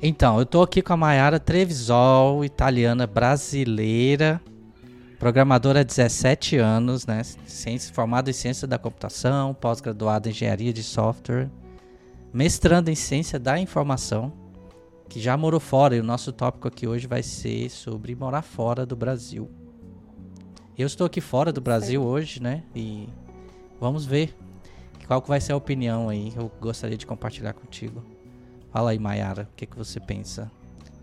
Então, eu tô aqui com a Mayara Trevisol, italiana brasileira, programadora há 17 anos, né? Ciência, formada em ciência da computação, pós-graduada em engenharia de software, mestrando em ciência da informação, que já morou fora. E o nosso tópico aqui hoje vai ser sobre morar fora do Brasil. Eu estou aqui fora do Brasil hoje, né? E vamos ver qual que vai ser a opinião aí. Eu gostaria de compartilhar contigo. Fala aí, Mayara, o que, que você pensa?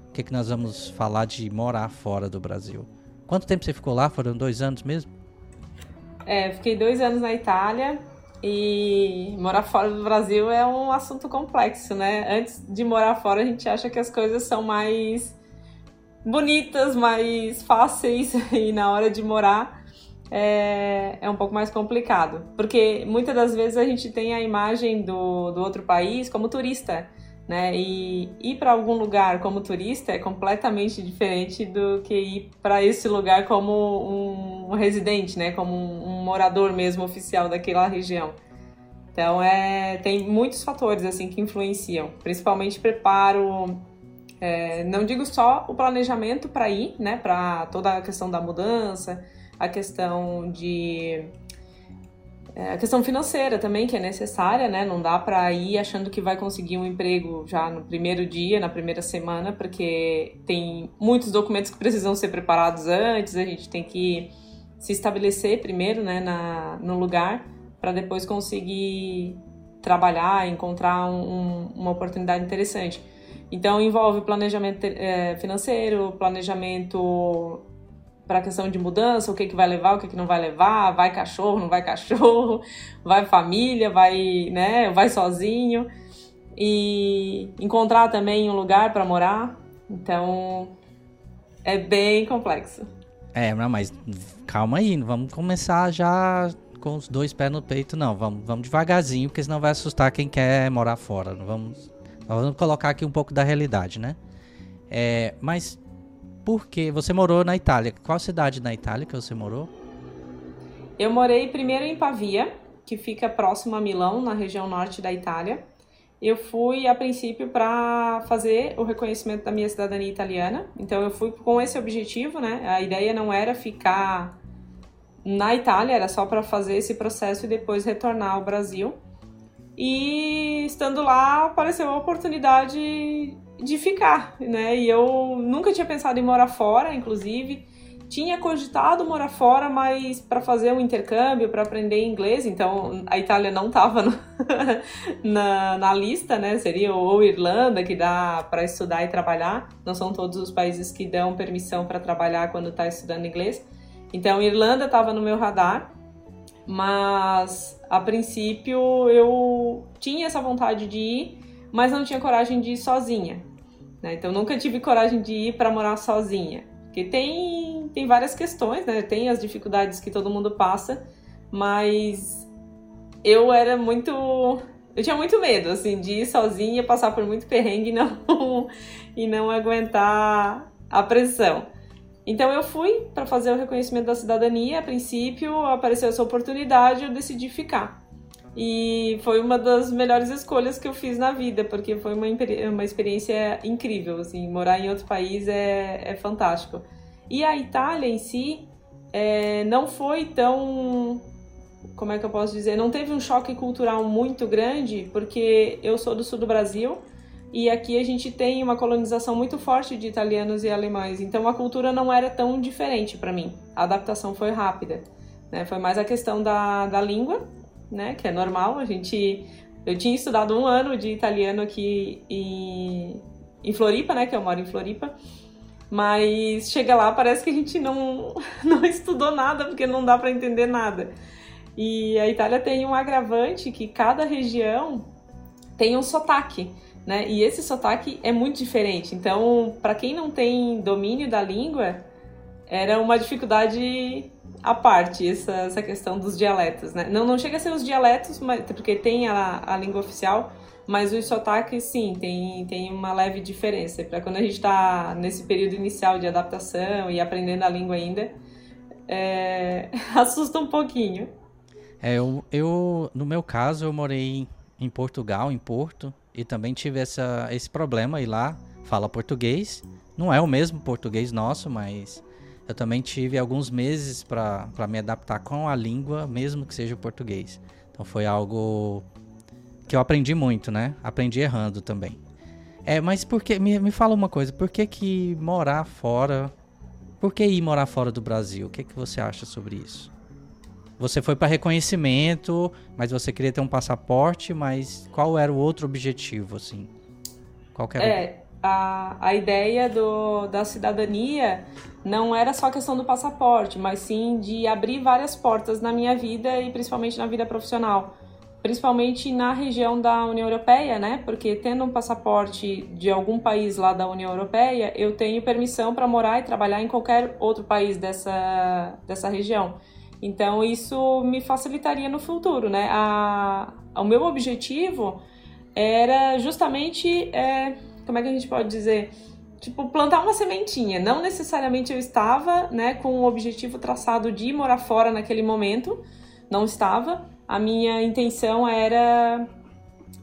O que, que nós vamos falar de morar fora do Brasil? Quanto tempo você ficou lá? Foram dois anos mesmo? É, fiquei dois anos na Itália e morar fora do Brasil é um assunto complexo, né? Antes de morar fora, a gente acha que as coisas são mais bonitas, mais fáceis, e na hora de morar é, é um pouco mais complicado. Porque muitas das vezes a gente tem a imagem do, do outro país como turista né? E ir para algum lugar como turista é completamente diferente do que ir para esse lugar como um residente, né? Como um, morador mesmo oficial daquela região. Então é tem muitos fatores assim que influenciam, principalmente preparo. É, não digo só o planejamento para ir, né? Para toda a questão da mudança, a questão de é, a questão financeira também, que é necessária, né? Não dá para ir achando que vai conseguir um emprego já no primeiro dia, na primeira semana, porque tem muitos documentos que precisam ser preparados antes, a gente tem que se estabelecer primeiro, né, na, no lugar, para depois conseguir trabalhar, encontrar um, um, uma oportunidade interessante. Então envolve planejamento é, financeiro, planejamento para a questão de mudança, o que, que vai levar, o que, que não vai levar, vai cachorro, não vai cachorro, vai família, vai, né, vai sozinho e encontrar também um lugar para morar. Então é bem complexo. É, mas calma aí, não vamos começar já com os dois pés no peito, não. Vamos, vamos devagarzinho, porque senão vai assustar quem quer morar fora. Não vamos, vamos colocar aqui um pouco da realidade, né? É, mas porque você morou na Itália. Qual cidade na Itália que você morou? Eu morei primeiro em Pavia, que fica próximo a Milão, na região norte da Itália. Eu fui a princípio para fazer o reconhecimento da minha cidadania italiana. Então eu fui com esse objetivo, né? A ideia não era ficar na Itália, era só para fazer esse processo e depois retornar ao Brasil. E estando lá, apareceu a oportunidade de ficar, né? E eu nunca tinha pensado em morar fora, inclusive. Tinha cogitado morar fora, mas para fazer um intercâmbio, para aprender inglês, então a Itália não estava na, na lista, né? Seria ou Irlanda, que dá para estudar e trabalhar. Não são todos os países que dão permissão para trabalhar quando está estudando inglês. Então, Irlanda estava no meu radar, mas a princípio eu tinha essa vontade de ir mas não tinha coragem de ir sozinha. Né? Então nunca tive coragem de ir para morar sozinha. Porque tem, tem várias questões, né? Tem as dificuldades que todo mundo passa, mas eu era muito. Eu tinha muito medo, assim, de ir sozinha, passar por muito perrengue e não, e não aguentar a pressão. Então eu fui para fazer o reconhecimento da cidadania. A princípio apareceu essa oportunidade, eu decidi ficar. E foi uma das melhores escolhas que eu fiz na vida, porque foi uma, uma experiência incrível, assim, morar em outro país é, é fantástico. E a Itália em si é, não foi tão, como é que eu posso dizer, não teve um choque cultural muito grande, porque eu sou do sul do Brasil e aqui a gente tem uma colonização muito forte de italianos e alemães, então a cultura não era tão diferente para mim. A adaptação foi rápida. Né? Foi mais a questão da, da língua, né? Que é normal. A gente. Eu tinha estudado um ano de italiano aqui em, em Floripa, né? Que eu moro em Floripa. Mas chega lá, parece que a gente não, não estudou nada, porque não dá para entender nada. E a Itália tem um agravante que cada região tem um sotaque, né? E esse sotaque é muito diferente. Então, para quem não tem domínio da língua, era uma dificuldade à parte essa, essa questão dos dialetos, né? Não, não chega a ser os dialetos, mas, porque tem a, a língua oficial, mas os sotaques, sim, tem, tem uma leve diferença. Para quando a gente está nesse período inicial de adaptação e aprendendo a língua ainda, é, assusta um pouquinho. É, eu, eu, no meu caso, eu morei em Portugal, em Porto, e também tive essa, esse problema. E lá, fala português. Não é o mesmo português nosso, mas eu também tive alguns meses para me adaptar com a língua, mesmo que seja o português. Então foi algo que eu aprendi muito, né? Aprendi errando também. É, mas por que. Me, me fala uma coisa, por que, que morar fora. Por que ir morar fora do Brasil? O que, que você acha sobre isso? Você foi para reconhecimento, mas você queria ter um passaporte, mas qual era o outro objetivo, assim? Qual era é, a, a ideia do, da cidadania não era só a questão do passaporte, mas sim de abrir várias portas na minha vida e principalmente na vida profissional. Principalmente na região da União Europeia, né? Porque tendo um passaporte de algum país lá da União Europeia, eu tenho permissão para morar e trabalhar em qualquer outro país dessa, dessa região. Então isso me facilitaria no futuro, né? A, o meu objetivo era justamente, é, como é que a gente pode dizer? Tipo, plantar uma sementinha. Não necessariamente eu estava, né, com o objetivo traçado de morar fora naquele momento. Não estava. A minha intenção era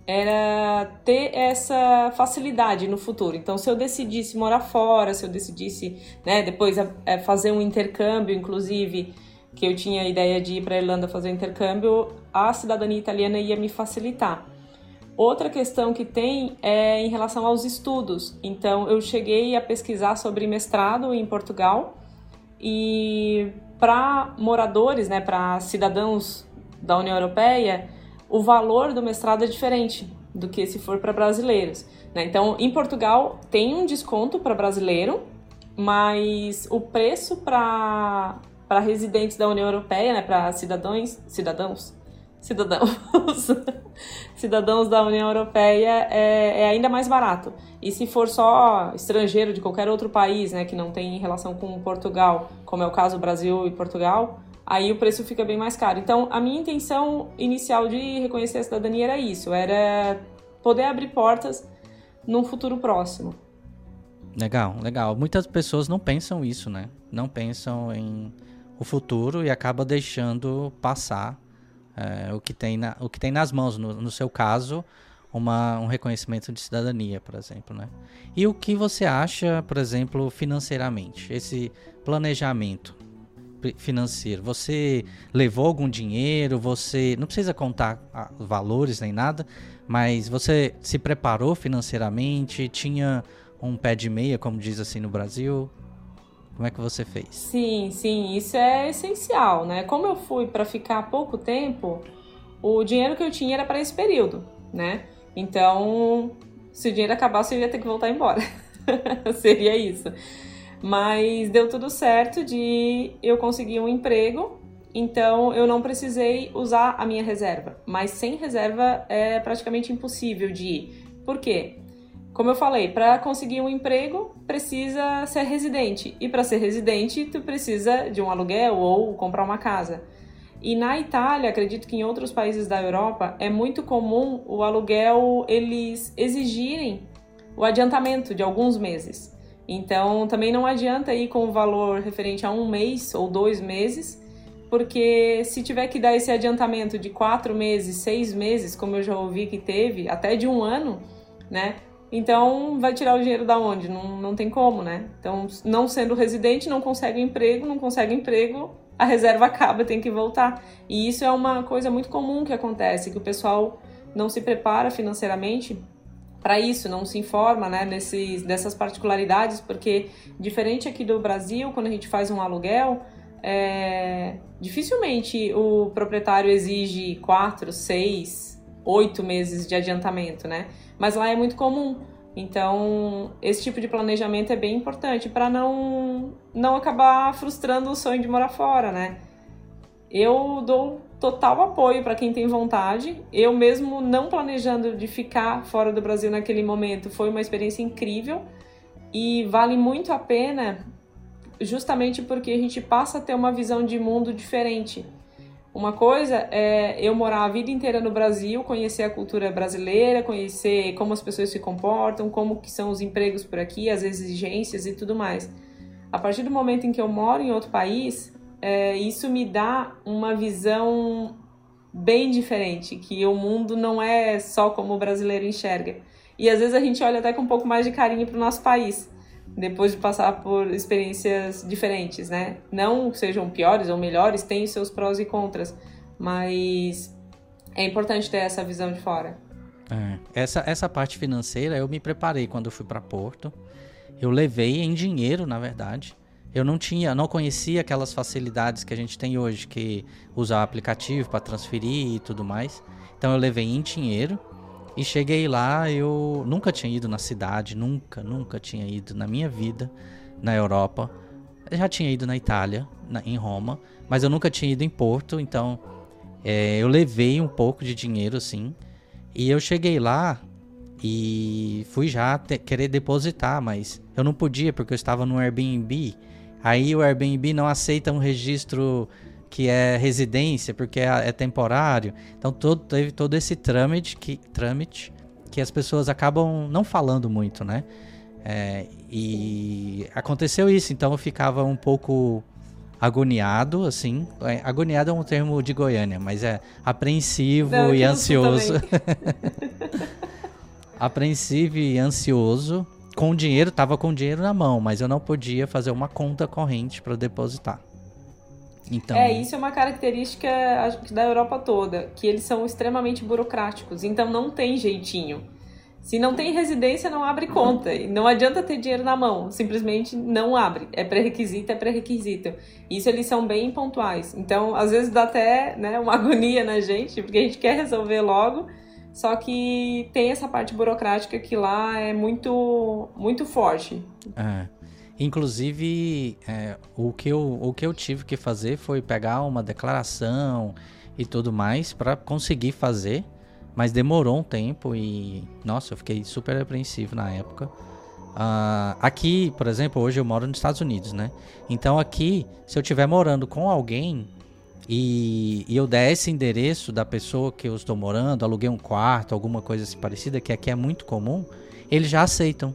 era ter essa facilidade no futuro. Então, se eu decidisse morar fora, se eu decidisse, né, depois é, fazer um intercâmbio, inclusive, que eu tinha a ideia de ir para a Irlanda fazer um intercâmbio, a cidadania italiana ia me facilitar. Outra questão que tem é em relação aos estudos. Então, eu cheguei a pesquisar sobre mestrado em Portugal e para moradores, né, para cidadãos da União Europeia, o valor do mestrado é diferente do que se for para brasileiros. Né? Então, em Portugal tem um desconto para brasileiro, mas o preço para para residentes da União Europeia, né, para cidadãos, cidadãos, cidadãos, cidadãos da União Europeia é, é, ainda mais barato. E se for só estrangeiro de qualquer outro país, né, que não tem relação com Portugal, como é o caso Brasil e Portugal, aí o preço fica bem mais caro. Então, a minha intenção inicial de reconhecer a cidadania era isso, era poder abrir portas num futuro próximo. Legal, legal. Muitas pessoas não pensam isso, né? Não pensam em o futuro e acaba deixando passar é, o, que tem na, o que tem nas mãos. No, no seu caso, uma, um reconhecimento de cidadania, por exemplo. Né? E o que você acha, por exemplo, financeiramente? Esse planejamento financeiro. Você levou algum dinheiro? Você não precisa contar ah, valores nem nada, mas você se preparou financeiramente? Tinha um pé de meia, como diz assim no Brasil? Como é que você fez? Sim, sim, isso é essencial, né? Como eu fui para ficar pouco tempo, o dinheiro que eu tinha era para esse período, né? Então, se o dinheiro acabasse, eu ia ter que voltar embora. Seria isso. Mas deu tudo certo de eu conseguir um emprego, então eu não precisei usar a minha reserva. Mas sem reserva é praticamente impossível de ir. Por quê? Como eu falei, para conseguir um emprego precisa ser residente e para ser residente tu precisa de um aluguel ou comprar uma casa. E na Itália, acredito que em outros países da Europa é muito comum o aluguel eles exigirem o adiantamento de alguns meses. Então também não adianta ir com o valor referente a um mês ou dois meses, porque se tiver que dar esse adiantamento de quatro meses, seis meses, como eu já ouvi que teve, até de um ano, né? Então, vai tirar o dinheiro da onde? Não, não tem como, né? Então, não sendo residente, não consegue emprego, não consegue emprego, a reserva acaba, tem que voltar. E isso é uma coisa muito comum que acontece, que o pessoal não se prepara financeiramente para isso, não se informa né, nesses, dessas particularidades, porque diferente aqui do Brasil, quando a gente faz um aluguel, é, dificilmente o proprietário exige quatro, seis, oito meses de adiantamento, né? Mas lá é muito comum. Então, esse tipo de planejamento é bem importante para não, não acabar frustrando o sonho de morar fora, né? Eu dou total apoio para quem tem vontade. Eu mesmo não planejando de ficar fora do Brasil naquele momento, foi uma experiência incrível e vale muito a pena justamente porque a gente passa a ter uma visão de mundo diferente. Uma coisa é eu morar a vida inteira no Brasil, conhecer a cultura brasileira, conhecer como as pessoas se comportam, como que são os empregos por aqui, as exigências e tudo mais. A partir do momento em que eu moro em outro país, é, isso me dá uma visão bem diferente, que o mundo não é só como o brasileiro enxerga. e às vezes a gente olha até com um pouco mais de carinho para o nosso país, depois de passar por experiências diferentes, né? Não sejam piores ou melhores, tem seus prós e contras, mas é importante ter essa visão de fora. É, essa, essa parte financeira eu me preparei quando eu fui para Porto. Eu levei em dinheiro, na verdade. Eu não tinha, não conhecia aquelas facilidades que a gente tem hoje, que usar aplicativo para transferir e tudo mais. Então eu levei em dinheiro e cheguei lá, eu nunca tinha ido na cidade, nunca, nunca tinha ido na minha vida na Europa. Eu já tinha ido na Itália, na, em Roma, mas eu nunca tinha ido em Porto, então é, eu levei um pouco de dinheiro assim. E eu cheguei lá e fui já te, querer depositar, mas eu não podia porque eu estava no Airbnb. Aí o Airbnb não aceita um registro que é residência, porque é, é temporário. Então todo, teve todo esse trâmite que, trâmite que as pessoas acabam não falando muito, né? É, e aconteceu isso, então eu ficava um pouco agoniado, assim. É, agoniado é um termo de Goiânia, mas é apreensivo não, e ansioso. apreensivo e ansioso. Com dinheiro, tava com dinheiro na mão, mas eu não podia fazer uma conta corrente para depositar. Então... É, isso é uma característica da Europa toda, que eles são extremamente burocráticos, então não tem jeitinho. Se não tem residência, não abre conta. E não adianta ter dinheiro na mão, simplesmente não abre. É pré-requisito, é pré-requisito. Isso eles são bem pontuais. Então, às vezes dá até né, uma agonia na gente, porque a gente quer resolver logo, só que tem essa parte burocrática que lá é muito, muito forte. É. Inclusive, é, o, que eu, o que eu tive que fazer foi pegar uma declaração e tudo mais para conseguir fazer, mas demorou um tempo e, nossa, eu fiquei super apreensivo na época. Uh, aqui, por exemplo, hoje eu moro nos Estados Unidos, né? Então aqui, se eu estiver morando com alguém e, e, eu der esse endereço da pessoa que eu estou morando, aluguei um quarto, alguma coisa assim parecida, que aqui é muito comum, eles já aceitam.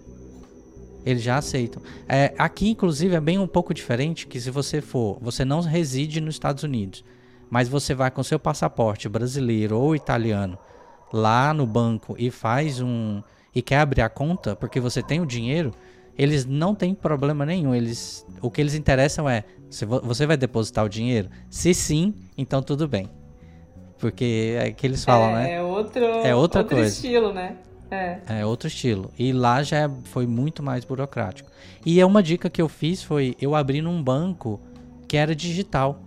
Eles já aceitam. É, aqui, inclusive, é bem um pouco diferente que se você for, você não reside nos Estados Unidos, mas você vai com seu passaporte brasileiro ou italiano lá no banco e faz um e quer abrir a conta porque você tem o dinheiro, eles não têm problema nenhum. Eles, o que eles interessam é se você vai depositar o dinheiro. Se sim, então tudo bem. Porque é que eles falam, é, né? É outro, é outra outro coisa. estilo, né? É. é outro estilo. E lá já é, foi muito mais burocrático. E é uma dica que eu fiz foi eu abri num banco que era digital.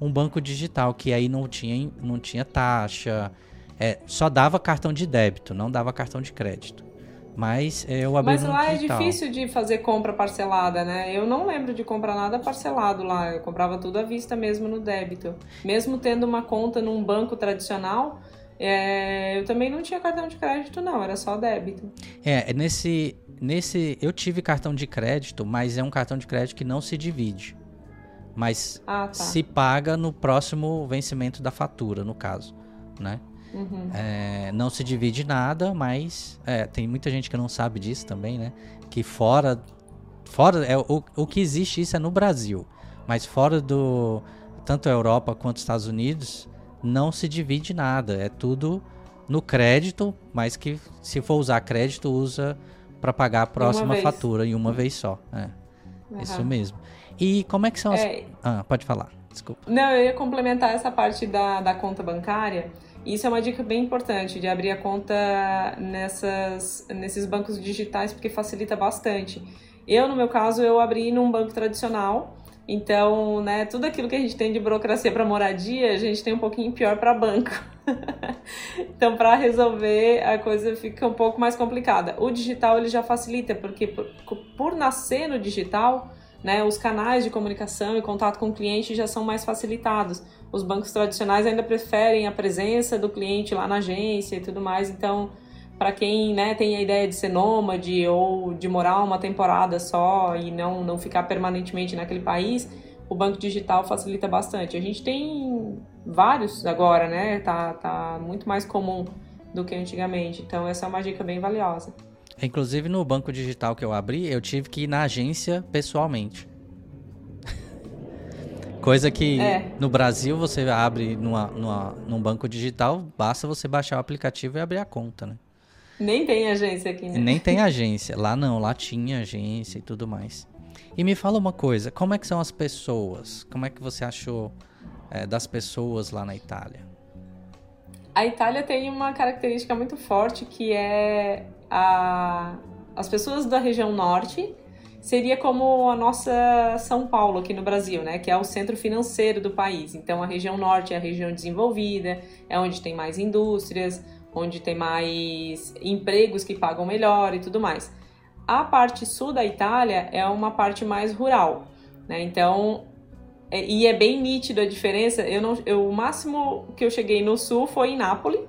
Um banco digital que aí não tinha, não tinha taxa, é, só dava cartão de débito, não dava cartão de crédito. Mas é, eu abri Mas lá é digital. é difícil de fazer compra parcelada, né? Eu não lembro de comprar nada parcelado lá. Eu comprava tudo à vista mesmo no débito. Mesmo tendo uma conta num banco tradicional, é, eu também não tinha cartão de crédito, não, era só débito. É, nesse. Nesse. Eu tive cartão de crédito, mas é um cartão de crédito que não se divide. Mas ah, tá. se paga no próximo vencimento da fatura, no caso. Né? Uhum. É, não se divide nada, mas é, tem muita gente que não sabe disso também, né? Que fora. Fora. É, o, o que existe isso é no Brasil. Mas fora do. Tanto a Europa quanto os Estados Unidos não se divide nada. É tudo no crédito, mas que se for usar crédito, usa para pagar a próxima fatura em uma vez só. É. Uhum. Isso mesmo. E como é que são as. É... Ah, pode falar, desculpa. Não, eu ia complementar essa parte da, da conta bancária. Isso é uma dica bem importante de abrir a conta nessas, nesses bancos digitais, porque facilita bastante. Eu, no meu caso, eu abri num banco tradicional então, né, tudo aquilo que a gente tem de burocracia para moradia, a gente tem um pouquinho pior para banco. então, para resolver, a coisa fica um pouco mais complicada. O digital ele já facilita, porque por, por nascer no digital, né, os canais de comunicação e contato com o cliente já são mais facilitados. Os bancos tradicionais ainda preferem a presença do cliente lá na agência e tudo mais, então para quem né, tem a ideia de ser nômade ou de morar uma temporada só e não, não ficar permanentemente naquele país, o banco digital facilita bastante. A gente tem vários agora, né? Tá, tá muito mais comum do que antigamente. Então essa é uma dica bem valiosa. Inclusive no banco digital que eu abri, eu tive que ir na agência pessoalmente. Coisa que é. no Brasil você abre numa, numa, num banco digital, basta você baixar o aplicativo e abrir a conta, né? Nem tem agência aqui, né? Nem tem agência. Lá não, lá tinha agência e tudo mais. E me fala uma coisa, como é que são as pessoas? Como é que você achou é, das pessoas lá na Itália? A Itália tem uma característica muito forte que é a, as pessoas da região norte seria como a nossa São Paulo aqui no Brasil, né? Que é o centro financeiro do país. Então a região norte é a região desenvolvida, é onde tem mais indústrias, onde tem mais empregos que pagam melhor e tudo mais. A parte sul da Itália é uma parte mais rural, né? Então é, e é bem nítido a diferença. Eu não, eu, o máximo que eu cheguei no sul foi em Nápoles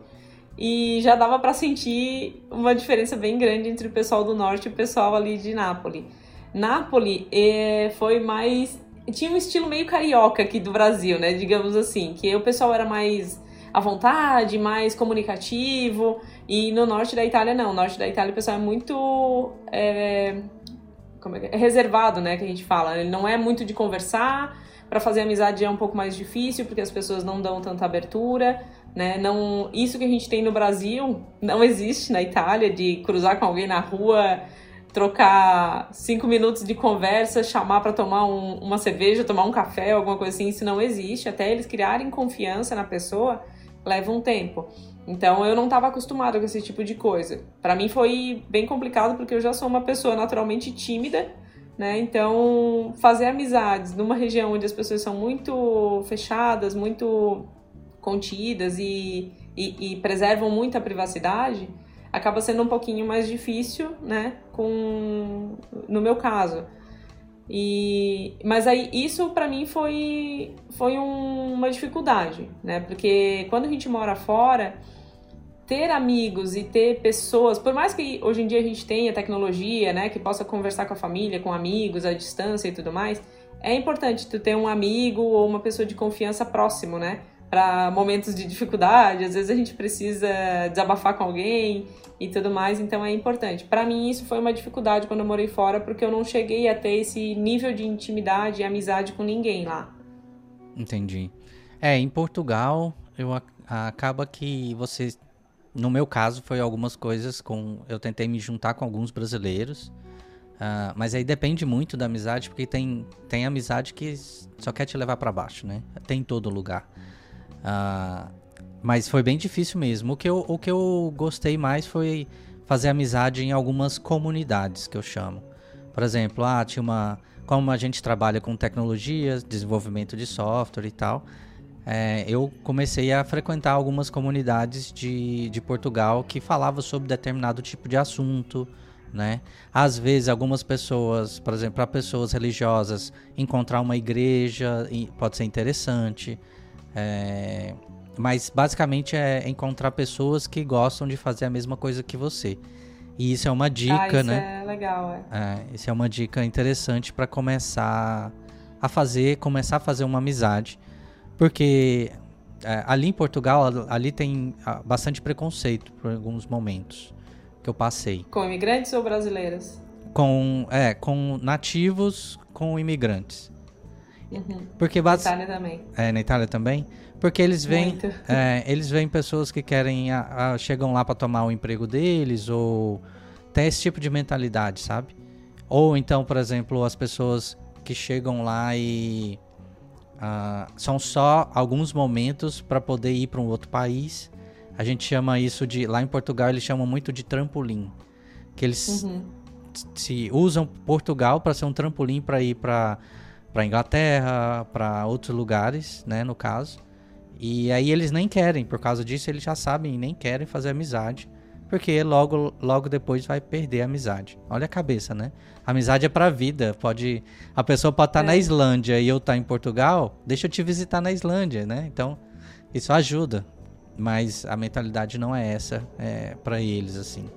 e já dava para sentir uma diferença bem grande entre o pessoal do norte e o pessoal ali de Nápoles. Nápoles é, foi mais. Tinha um estilo meio carioca aqui do Brasil, né? Digamos assim, que o pessoal era mais à vontade, mais comunicativo. E no norte da Itália, não. No norte da Itália o pessoal é muito. É, como é, é reservado, né? Que a gente fala. Ele não é muito de conversar. Para fazer amizade é um pouco mais difícil, porque as pessoas não dão tanta abertura. Né? Não, isso que a gente tem no Brasil não existe na Itália, de cruzar com alguém na rua trocar cinco minutos de conversa, chamar para tomar um, uma cerveja, tomar um café, alguma coisa assim, isso não existe. Até eles criarem confiança na pessoa, leva um tempo. Então eu não estava acostumada com esse tipo de coisa. Para mim foi bem complicado porque eu já sou uma pessoa naturalmente tímida, né? Então fazer amizades numa região onde as pessoas são muito fechadas, muito contidas e, e, e preservam muito a privacidade, acaba sendo um pouquinho mais difícil, né? Com no meu caso. E mas aí isso para mim foi foi um, uma dificuldade, né? Porque quando a gente mora fora, ter amigos e ter pessoas, por mais que hoje em dia a gente tenha tecnologia, né, que possa conversar com a família, com amigos à distância e tudo mais, é importante tu ter um amigo ou uma pessoa de confiança próximo, né? Para momentos de dificuldade, às vezes a gente precisa desabafar com alguém e tudo mais, então é importante. Para mim isso foi uma dificuldade quando eu morei fora, porque eu não cheguei a ter esse nível de intimidade e amizade com ninguém lá. Entendi. É, em Portugal, eu acaba que você no meu caso foi algumas coisas com eu tentei me juntar com alguns brasileiros. Uh, mas aí depende muito da amizade, porque tem, tem amizade que só quer te levar para baixo, né? Tem em todo lugar. Uh, mas foi bem difícil mesmo. O que, eu, o que eu gostei mais foi fazer amizade em algumas comunidades, que eu chamo. Por exemplo, ah, tinha uma. Como a gente trabalha com tecnologias, desenvolvimento de software e tal, é, eu comecei a frequentar algumas comunidades de, de Portugal que falavam sobre determinado tipo de assunto. Né? Às vezes, algumas pessoas, por exemplo, para pessoas religiosas, encontrar uma igreja pode ser interessante. É, mas basicamente é encontrar pessoas que gostam de fazer a mesma coisa que você. E isso é uma dica, ah, isso né? É legal, é. é isso é uma dica interessante para começar a fazer, começar a fazer uma amizade, porque é, ali em Portugal ali tem ah, bastante preconceito por alguns momentos que eu passei. Com imigrantes ou brasileiros? Com é, com nativos, com imigrantes. Uhum. Porque na Itália também. É, na Itália também. Porque eles veem, é, eles veem pessoas que querem, a, a, chegam lá para tomar o emprego deles, ou tem esse tipo de mentalidade, sabe? Ou então, por exemplo, as pessoas que chegam lá e uh, são só alguns momentos para poder ir para um outro país. A gente chama isso de, lá em Portugal eles chamam muito de trampolim, que eles uhum. se usam Portugal para ser um trampolim para ir para para Inglaterra, para outros lugares, né, no caso. E aí eles nem querem, por causa disso eles já sabem e nem querem fazer amizade, porque logo logo depois vai perder a amizade. Olha a cabeça, né? A amizade é pra vida, pode a pessoa pode estar tá é. na Islândia e eu estar tá em Portugal, deixa eu te visitar na Islândia, né? Então, isso ajuda. Mas a mentalidade não é essa é, para eles assim.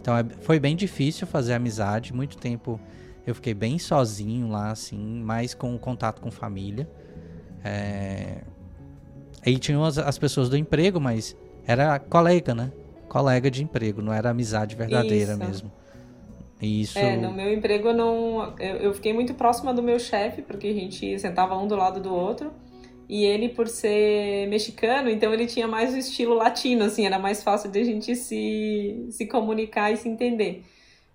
Então é, foi bem difícil fazer amizade, muito tempo eu fiquei bem sozinho lá assim, mais com contato com família. É, Aí tinham as, as pessoas do emprego, mas era colega, né? Colega de emprego, não era amizade verdadeira Isso. mesmo. Isso. É, no meu emprego eu não. Eu, eu fiquei muito próxima do meu chefe, porque a gente sentava um do lado do outro. E ele, por ser mexicano, então ele tinha mais o estilo latino, assim, era mais fácil de a gente se, se comunicar e se entender.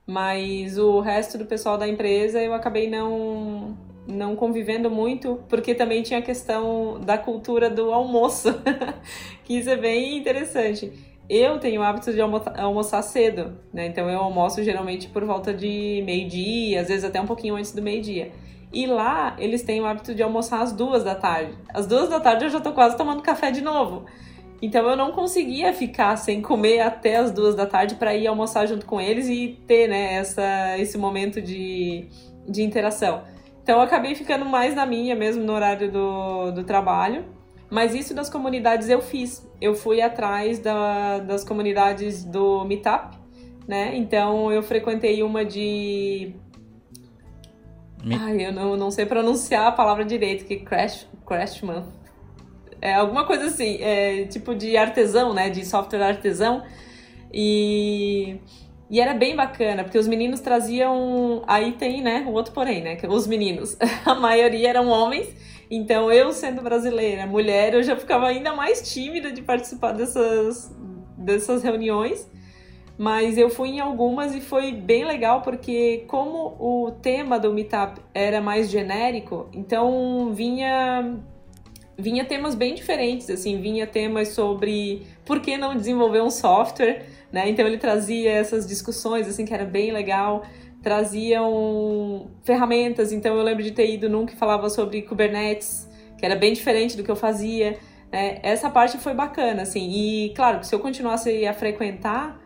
Mas o resto do pessoal da empresa eu acabei não, não convivendo muito, porque também tinha a questão da cultura do almoço, que isso é bem interessante. Eu tenho o hábito de almo almoçar cedo, né? Então eu almoço geralmente por volta de meio-dia, às vezes até um pouquinho antes do meio-dia. E lá eles têm o hábito de almoçar às duas da tarde. Às duas da tarde eu já tô quase tomando café de novo. Então eu não conseguia ficar sem comer até as duas da tarde para ir almoçar junto com eles e ter né, essa, esse momento de, de interação. Então eu acabei ficando mais na minha mesmo no horário do, do trabalho. Mas isso das comunidades eu fiz. Eu fui atrás da, das comunidades do Meetup, né? Então eu frequentei uma de me... Ai, eu não, não sei pronunciar a palavra direito, que Crash, Crashman. É alguma coisa assim, é, tipo de artesão, né? De software artesão. E, e era bem bacana, porque os meninos traziam. Aí tem, né? O outro porém, né? Os meninos. A maioria eram homens. Então, eu sendo brasileira, mulher, eu já ficava ainda mais tímida de participar dessas, dessas reuniões. Mas eu fui em algumas e foi bem legal porque como o tema do Meetup era mais genérico, então vinha vinha temas bem diferentes, assim, vinha temas sobre por que não desenvolver um software, né? Então ele trazia essas discussões assim que era bem legal, traziam ferramentas, então eu lembro de ter ido num que falava sobre Kubernetes, que era bem diferente do que eu fazia. Né? Essa parte foi bacana, assim, e claro, se eu continuasse a frequentar,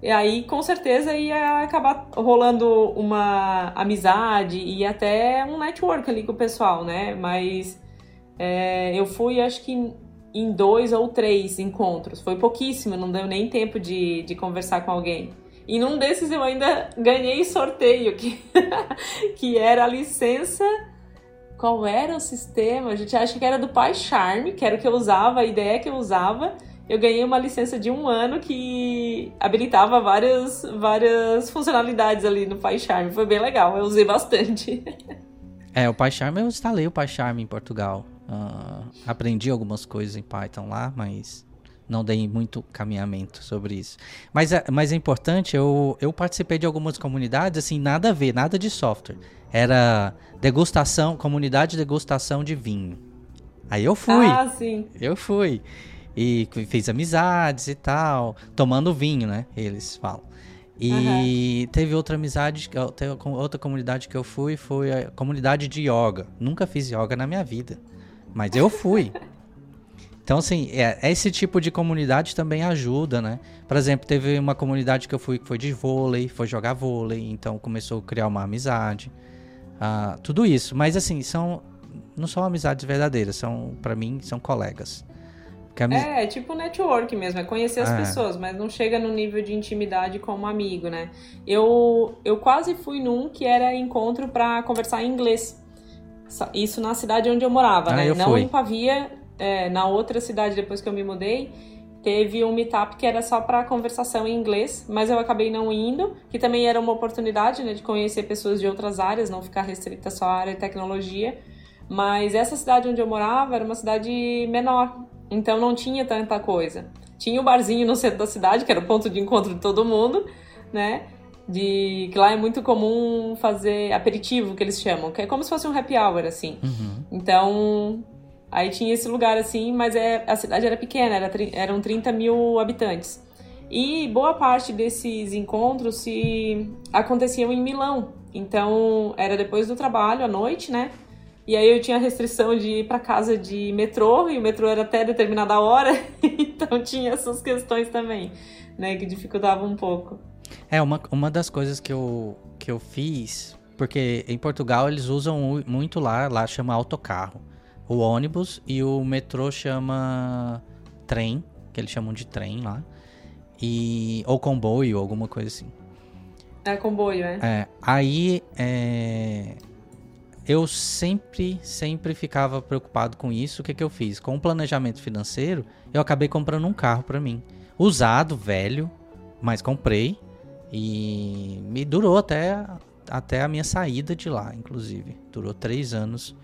e aí, com certeza, ia acabar rolando uma amizade e até um network ali com o pessoal, né? Mas é, eu fui, acho que em dois ou três encontros. Foi pouquíssimo, não deu nem tempo de, de conversar com alguém. E num desses eu ainda ganhei sorteio, que, que era a licença. Qual era o sistema? A gente acha que era do Pai Charme, que era o que eu usava, a ideia que eu usava eu ganhei uma licença de um ano que habilitava várias, várias funcionalidades ali no PyCharm. Foi bem legal, eu usei bastante. É, o PyCharm eu instalei o PyCharm em Portugal. Uh, aprendi algumas coisas em Python lá, mas não dei muito caminhamento sobre isso. Mas, é, mas é importante, eu, eu participei de algumas comunidades, assim, nada a ver, nada de software. Era degustação, comunidade de degustação de vinho. Aí eu fui. Ah, sim. Eu fui e fez amizades e tal, tomando vinho, né? Eles falam. E uhum. teve outra amizade, outra comunidade que eu fui, foi a comunidade de yoga. Nunca fiz yoga na minha vida, mas eu fui. Então, assim, é, esse tipo de comunidade também ajuda, né? Por exemplo, teve uma comunidade que eu fui que foi de vôlei, foi jogar vôlei, então começou a criar uma amizade. Uh, tudo isso. Mas, assim, são não são amizades verdadeiras, são, para mim, são colegas. É, é tipo network mesmo, é conhecer as é. pessoas, mas não chega no nível de intimidade como amigo, né? Eu, eu quase fui num que era encontro para conversar em inglês. Isso na cidade onde eu morava, ah, né? Eu não fui. em Pavia, é, na outra cidade depois que eu me mudei, teve um meetup que era só para conversação em inglês, mas eu acabei não indo, que também era uma oportunidade, né, de conhecer pessoas de outras áreas, não ficar restrita só à área de tecnologia. Mas essa cidade onde eu morava era uma cidade menor, então não tinha tanta coisa. Tinha o um barzinho no centro da cidade, que era o ponto de encontro de todo mundo, né? De que lá é muito comum fazer aperitivo, que eles chamam, que é como se fosse um happy hour, assim. Uhum. Então, aí tinha esse lugar assim, mas é, a cidade era pequena, era, eram 30 mil habitantes. E boa parte desses encontros se aconteciam em Milão. Então, era depois do trabalho, à noite, né? E aí eu tinha restrição de ir para casa de metrô, e o metrô era até determinada hora, então tinha essas questões também, né, que dificultavam um pouco. É, uma, uma das coisas que eu, que eu fiz, porque em Portugal eles usam muito lá, lá chama autocarro. O ônibus e o metrô chama trem, que eles chamam de trem lá. E, ou comboio, alguma coisa assim. É comboio, é. É, aí é, eu sempre, sempre ficava preocupado com isso. O que, que eu fiz? Com o planejamento financeiro, eu acabei comprando um carro para mim. Usado, velho, mas comprei. E me durou até, até a minha saída de lá, inclusive. Durou três anos.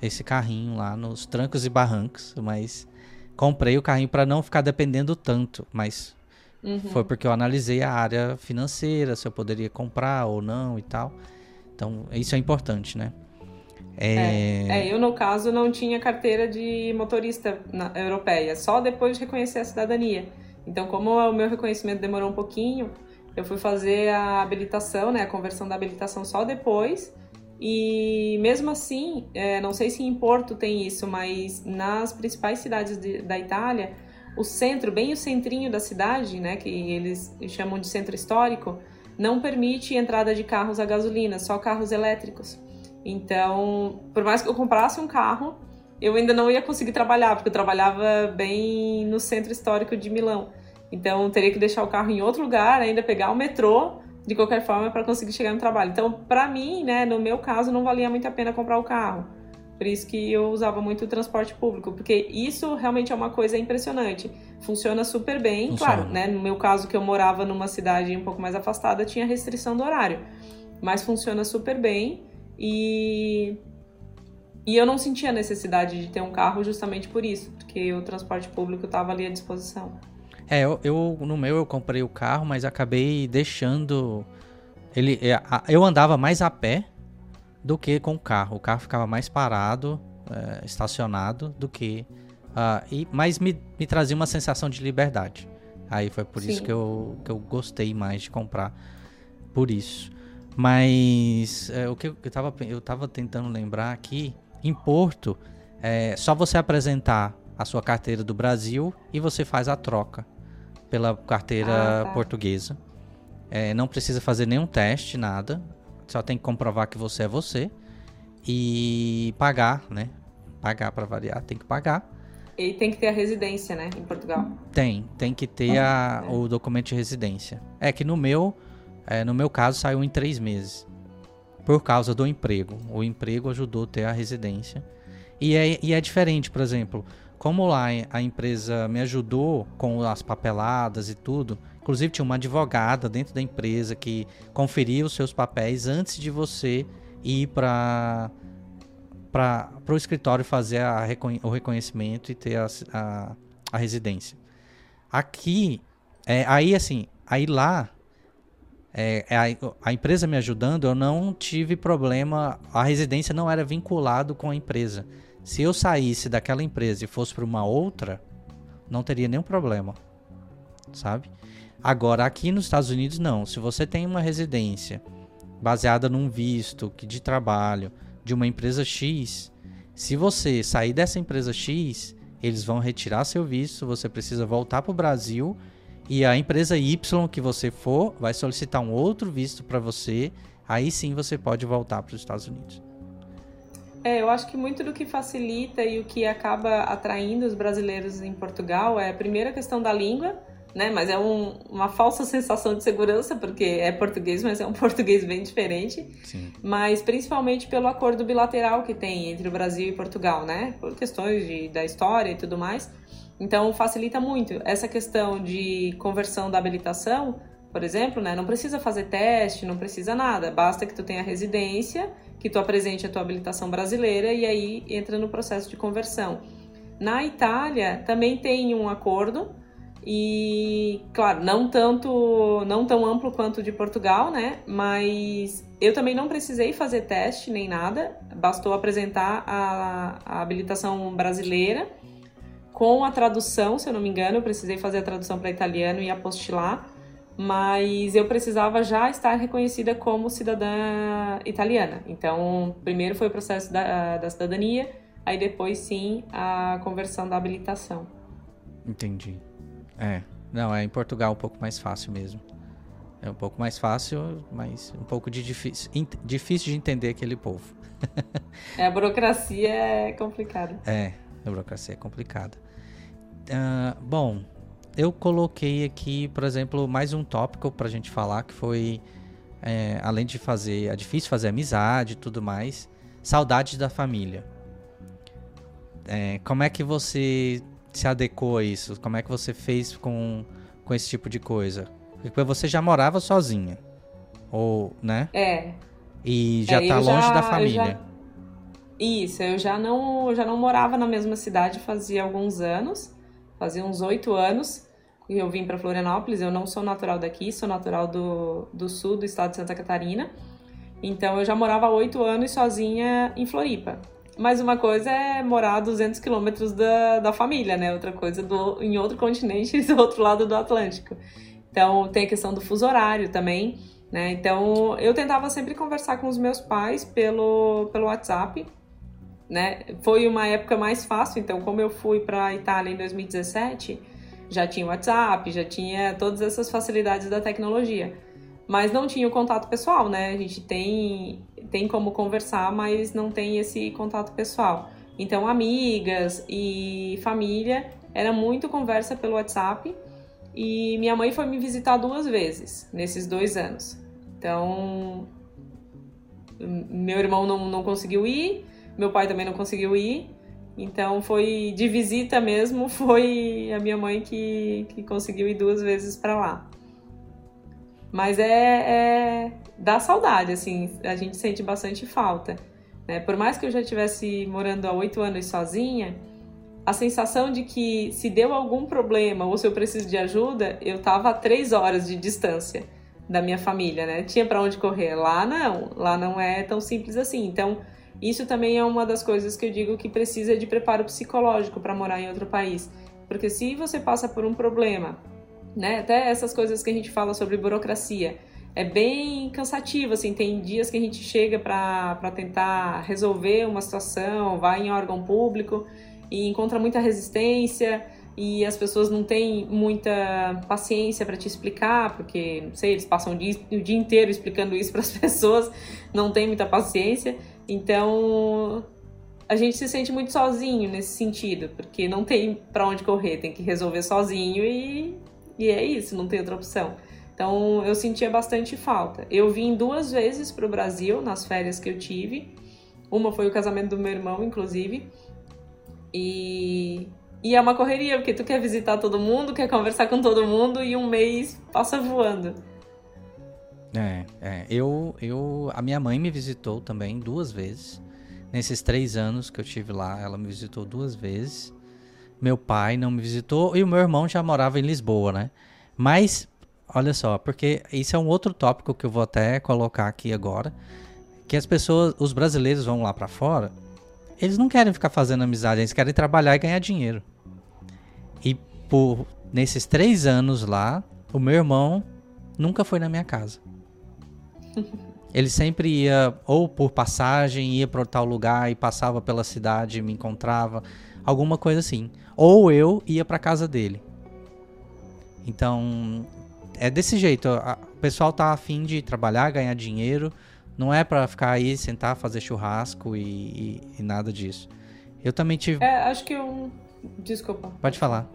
esse carrinho lá nos trancos e barrancos, mas comprei o carrinho para não ficar dependendo tanto, mas uhum. foi porque eu analisei a área financeira, se eu poderia comprar ou não e tal. Então, isso é importante, né? É... É, é, eu no caso não tinha carteira de motorista na, europeia, só depois de reconhecer a cidadania. Então, como o meu reconhecimento demorou um pouquinho, eu fui fazer a habilitação, né, a conversão da habilitação só depois. E mesmo assim, é, não sei se em Porto tem isso, mas nas principais cidades de, da Itália, o centro, bem o centrinho da cidade, né, que eles chamam de centro histórico, não permite entrada de carros a gasolina, só carros elétricos. Então, por mais que eu comprasse um carro, eu ainda não ia conseguir trabalhar, porque eu trabalhava bem no centro histórico de Milão. Então, teria que deixar o carro em outro lugar, ainda pegar o metrô, de qualquer forma, para conseguir chegar no trabalho. Então, para mim, né, no meu caso, não valia muito a pena comprar o carro. Por isso que eu usava muito o transporte público, porque isso realmente é uma coisa impressionante. Funciona super bem, Funciona. claro, né? No meu caso, que eu morava numa cidade um pouco mais afastada, tinha restrição do horário. Mas funciona super bem. E, e eu não sentia a necessidade de ter um carro justamente por isso, porque o transporte público estava ali à disposição. É, eu, eu, no meu eu comprei o carro, mas acabei deixando ele é, eu andava mais a pé do que com o carro. O carro ficava mais parado, é, estacionado do que uh, e mas me, me trazia uma sensação de liberdade. Aí foi por Sim. isso que eu, que eu gostei mais de comprar por isso. Mas é, o que eu estava eu tava tentando lembrar aqui, em Porto, é só você apresentar a sua carteira do Brasil e você faz a troca pela carteira ah, tá. portuguesa. É, não precisa fazer nenhum teste, nada. Só tem que comprovar que você é você e pagar, né? Pagar para variar, tem que pagar. E tem que ter a residência, né, em Portugal? Tem, tem que ter a, é. o documento de residência. É que no meu é, no meu caso, saiu em três meses. Por causa do emprego. O emprego ajudou a ter a residência. E é, e é diferente, por exemplo, como lá a empresa me ajudou com as papeladas e tudo. Inclusive tinha uma advogada dentro da empresa que conferia os seus papéis antes de você ir para para o escritório fazer a, o reconhecimento e ter a, a, a residência. Aqui, é, aí assim, aí lá é, é, a, a, empresa me ajudando, eu não tive problema. A residência não era vinculado com a empresa. Se eu saísse daquela empresa e fosse para uma outra, não teria nenhum problema, sabe? Agora aqui nos Estados Unidos não. Se você tem uma residência baseada num visto de trabalho de uma empresa X, se você sair dessa empresa X, eles vão retirar seu visto. Você precisa voltar para o Brasil e a empresa Y que você for vai solicitar um outro visto para você. Aí sim você pode voltar para os Estados Unidos. É, eu acho que muito do que facilita e o que acaba atraindo os brasileiros em Portugal é a primeira questão da língua, né? Mas é um, uma falsa sensação de segurança, porque é português, mas é um português bem diferente. Sim. Mas principalmente pelo acordo bilateral que tem entre o Brasil e Portugal, né? Por questões de, da história e tudo mais. Então facilita muito essa questão de conversão da habilitação, por exemplo, né? Não precisa fazer teste, não precisa nada, basta que tu tenha residência, que tu apresente a tua habilitação brasileira e aí entra no processo de conversão. Na Itália também tem um acordo e, claro, não tanto, não tão amplo quanto de Portugal, né? Mas eu também não precisei fazer teste nem nada, bastou apresentar a, a habilitação brasileira com a tradução, se eu não me engano, eu precisei fazer a tradução para italiano e apostilar, mas eu precisava já estar reconhecida como cidadã italiana. Então, primeiro foi o processo da, da cidadania, aí depois sim a conversão da habilitação. Entendi. É, não, é em Portugal um pouco mais fácil mesmo. É um pouco mais fácil, mas um pouco de difícil, difícil de entender aquele povo. é, a burocracia é complicada. É, a burocracia é complicada. Uh, bom, eu coloquei aqui, por exemplo, mais um tópico para a gente falar que foi, é, além de fazer, é difícil fazer amizade e tudo mais, saudades da família. É, como é que você se adequou a isso? Como é que você fez com, com esse tipo de coisa? Porque você já morava sozinha, ou, né? É. E já é, tá longe já, da família. Isso, eu já não, eu já não morava na mesma cidade fazia alguns anos, fazia uns oito anos que eu vim para Florianópolis. Eu não sou natural daqui, sou natural do, do sul do estado de Santa Catarina. Então eu já morava oito anos sozinha em Floripa. Mas uma coisa é morar a 200 quilômetros da, da família, né? Outra coisa do, em outro continente, do outro lado do Atlântico. Então tem a questão do fuso horário também, né? Então eu tentava sempre conversar com os meus pais pelo, pelo WhatsApp né? Foi uma época mais fácil, então como eu fui para a Itália em 2017, já tinha WhatsApp, já tinha todas essas facilidades da tecnologia. Mas não tinha o contato pessoal, né? A gente tem tem como conversar, mas não tem esse contato pessoal. Então, amigas e família era muito conversa pelo WhatsApp. E minha mãe foi me visitar duas vezes nesses dois anos. Então, meu irmão não, não conseguiu ir, meu pai também não conseguiu ir. Então foi de visita mesmo, foi a minha mãe que, que conseguiu ir duas vezes para lá. Mas é, é dá saudade, assim, a gente sente bastante falta. Né? Por mais que eu já estivesse morando há oito anos sozinha, a sensação de que se deu algum problema ou se eu preciso de ajuda, eu tava a três horas de distância da minha família, né? Tinha para onde correr. Lá não, lá não é tão simples assim. Então isso também é uma das coisas que eu digo que precisa de preparo psicológico para morar em outro país. Porque se você passa por um problema, né, até essas coisas que a gente fala sobre burocracia, é bem cansativo, assim, tem dias que a gente chega para tentar resolver uma situação, vai em órgão público e encontra muita resistência e as pessoas não têm muita paciência para te explicar, porque, não sei, eles passam o dia, o dia inteiro explicando isso para as pessoas, não tem muita paciência. Então, a gente se sente muito sozinho nesse sentido, porque não tem para onde correr, tem que resolver sozinho e, e é isso, não tem outra opção. Então, eu sentia bastante falta. Eu vim duas vezes para o Brasil nas férias que eu tive. Uma foi o casamento do meu irmão, inclusive. E, e é uma correria, porque tu quer visitar todo mundo, quer conversar com todo mundo e um mês passa voando. É, é. Eu, eu, a minha mãe me visitou também duas vezes. Nesses três anos que eu tive lá, ela me visitou duas vezes. Meu pai não me visitou e o meu irmão já morava em Lisboa, né? Mas, olha só, porque isso é um outro tópico que eu vou até colocar aqui agora. Que as pessoas, os brasileiros vão lá para fora, eles não querem ficar fazendo amizade, eles querem trabalhar e ganhar dinheiro. E por nesses três anos lá, o meu irmão nunca foi na minha casa. Ele sempre ia ou por passagem, ia para tal lugar e passava pela cidade, me encontrava, alguma coisa assim. Ou eu ia para casa dele. Então, é desse jeito. O pessoal tá afim de trabalhar, ganhar dinheiro. Não é para ficar aí, sentar, fazer churrasco e, e, e, nada disso. Eu também tive. É, acho que um. Desculpa. Pode falar.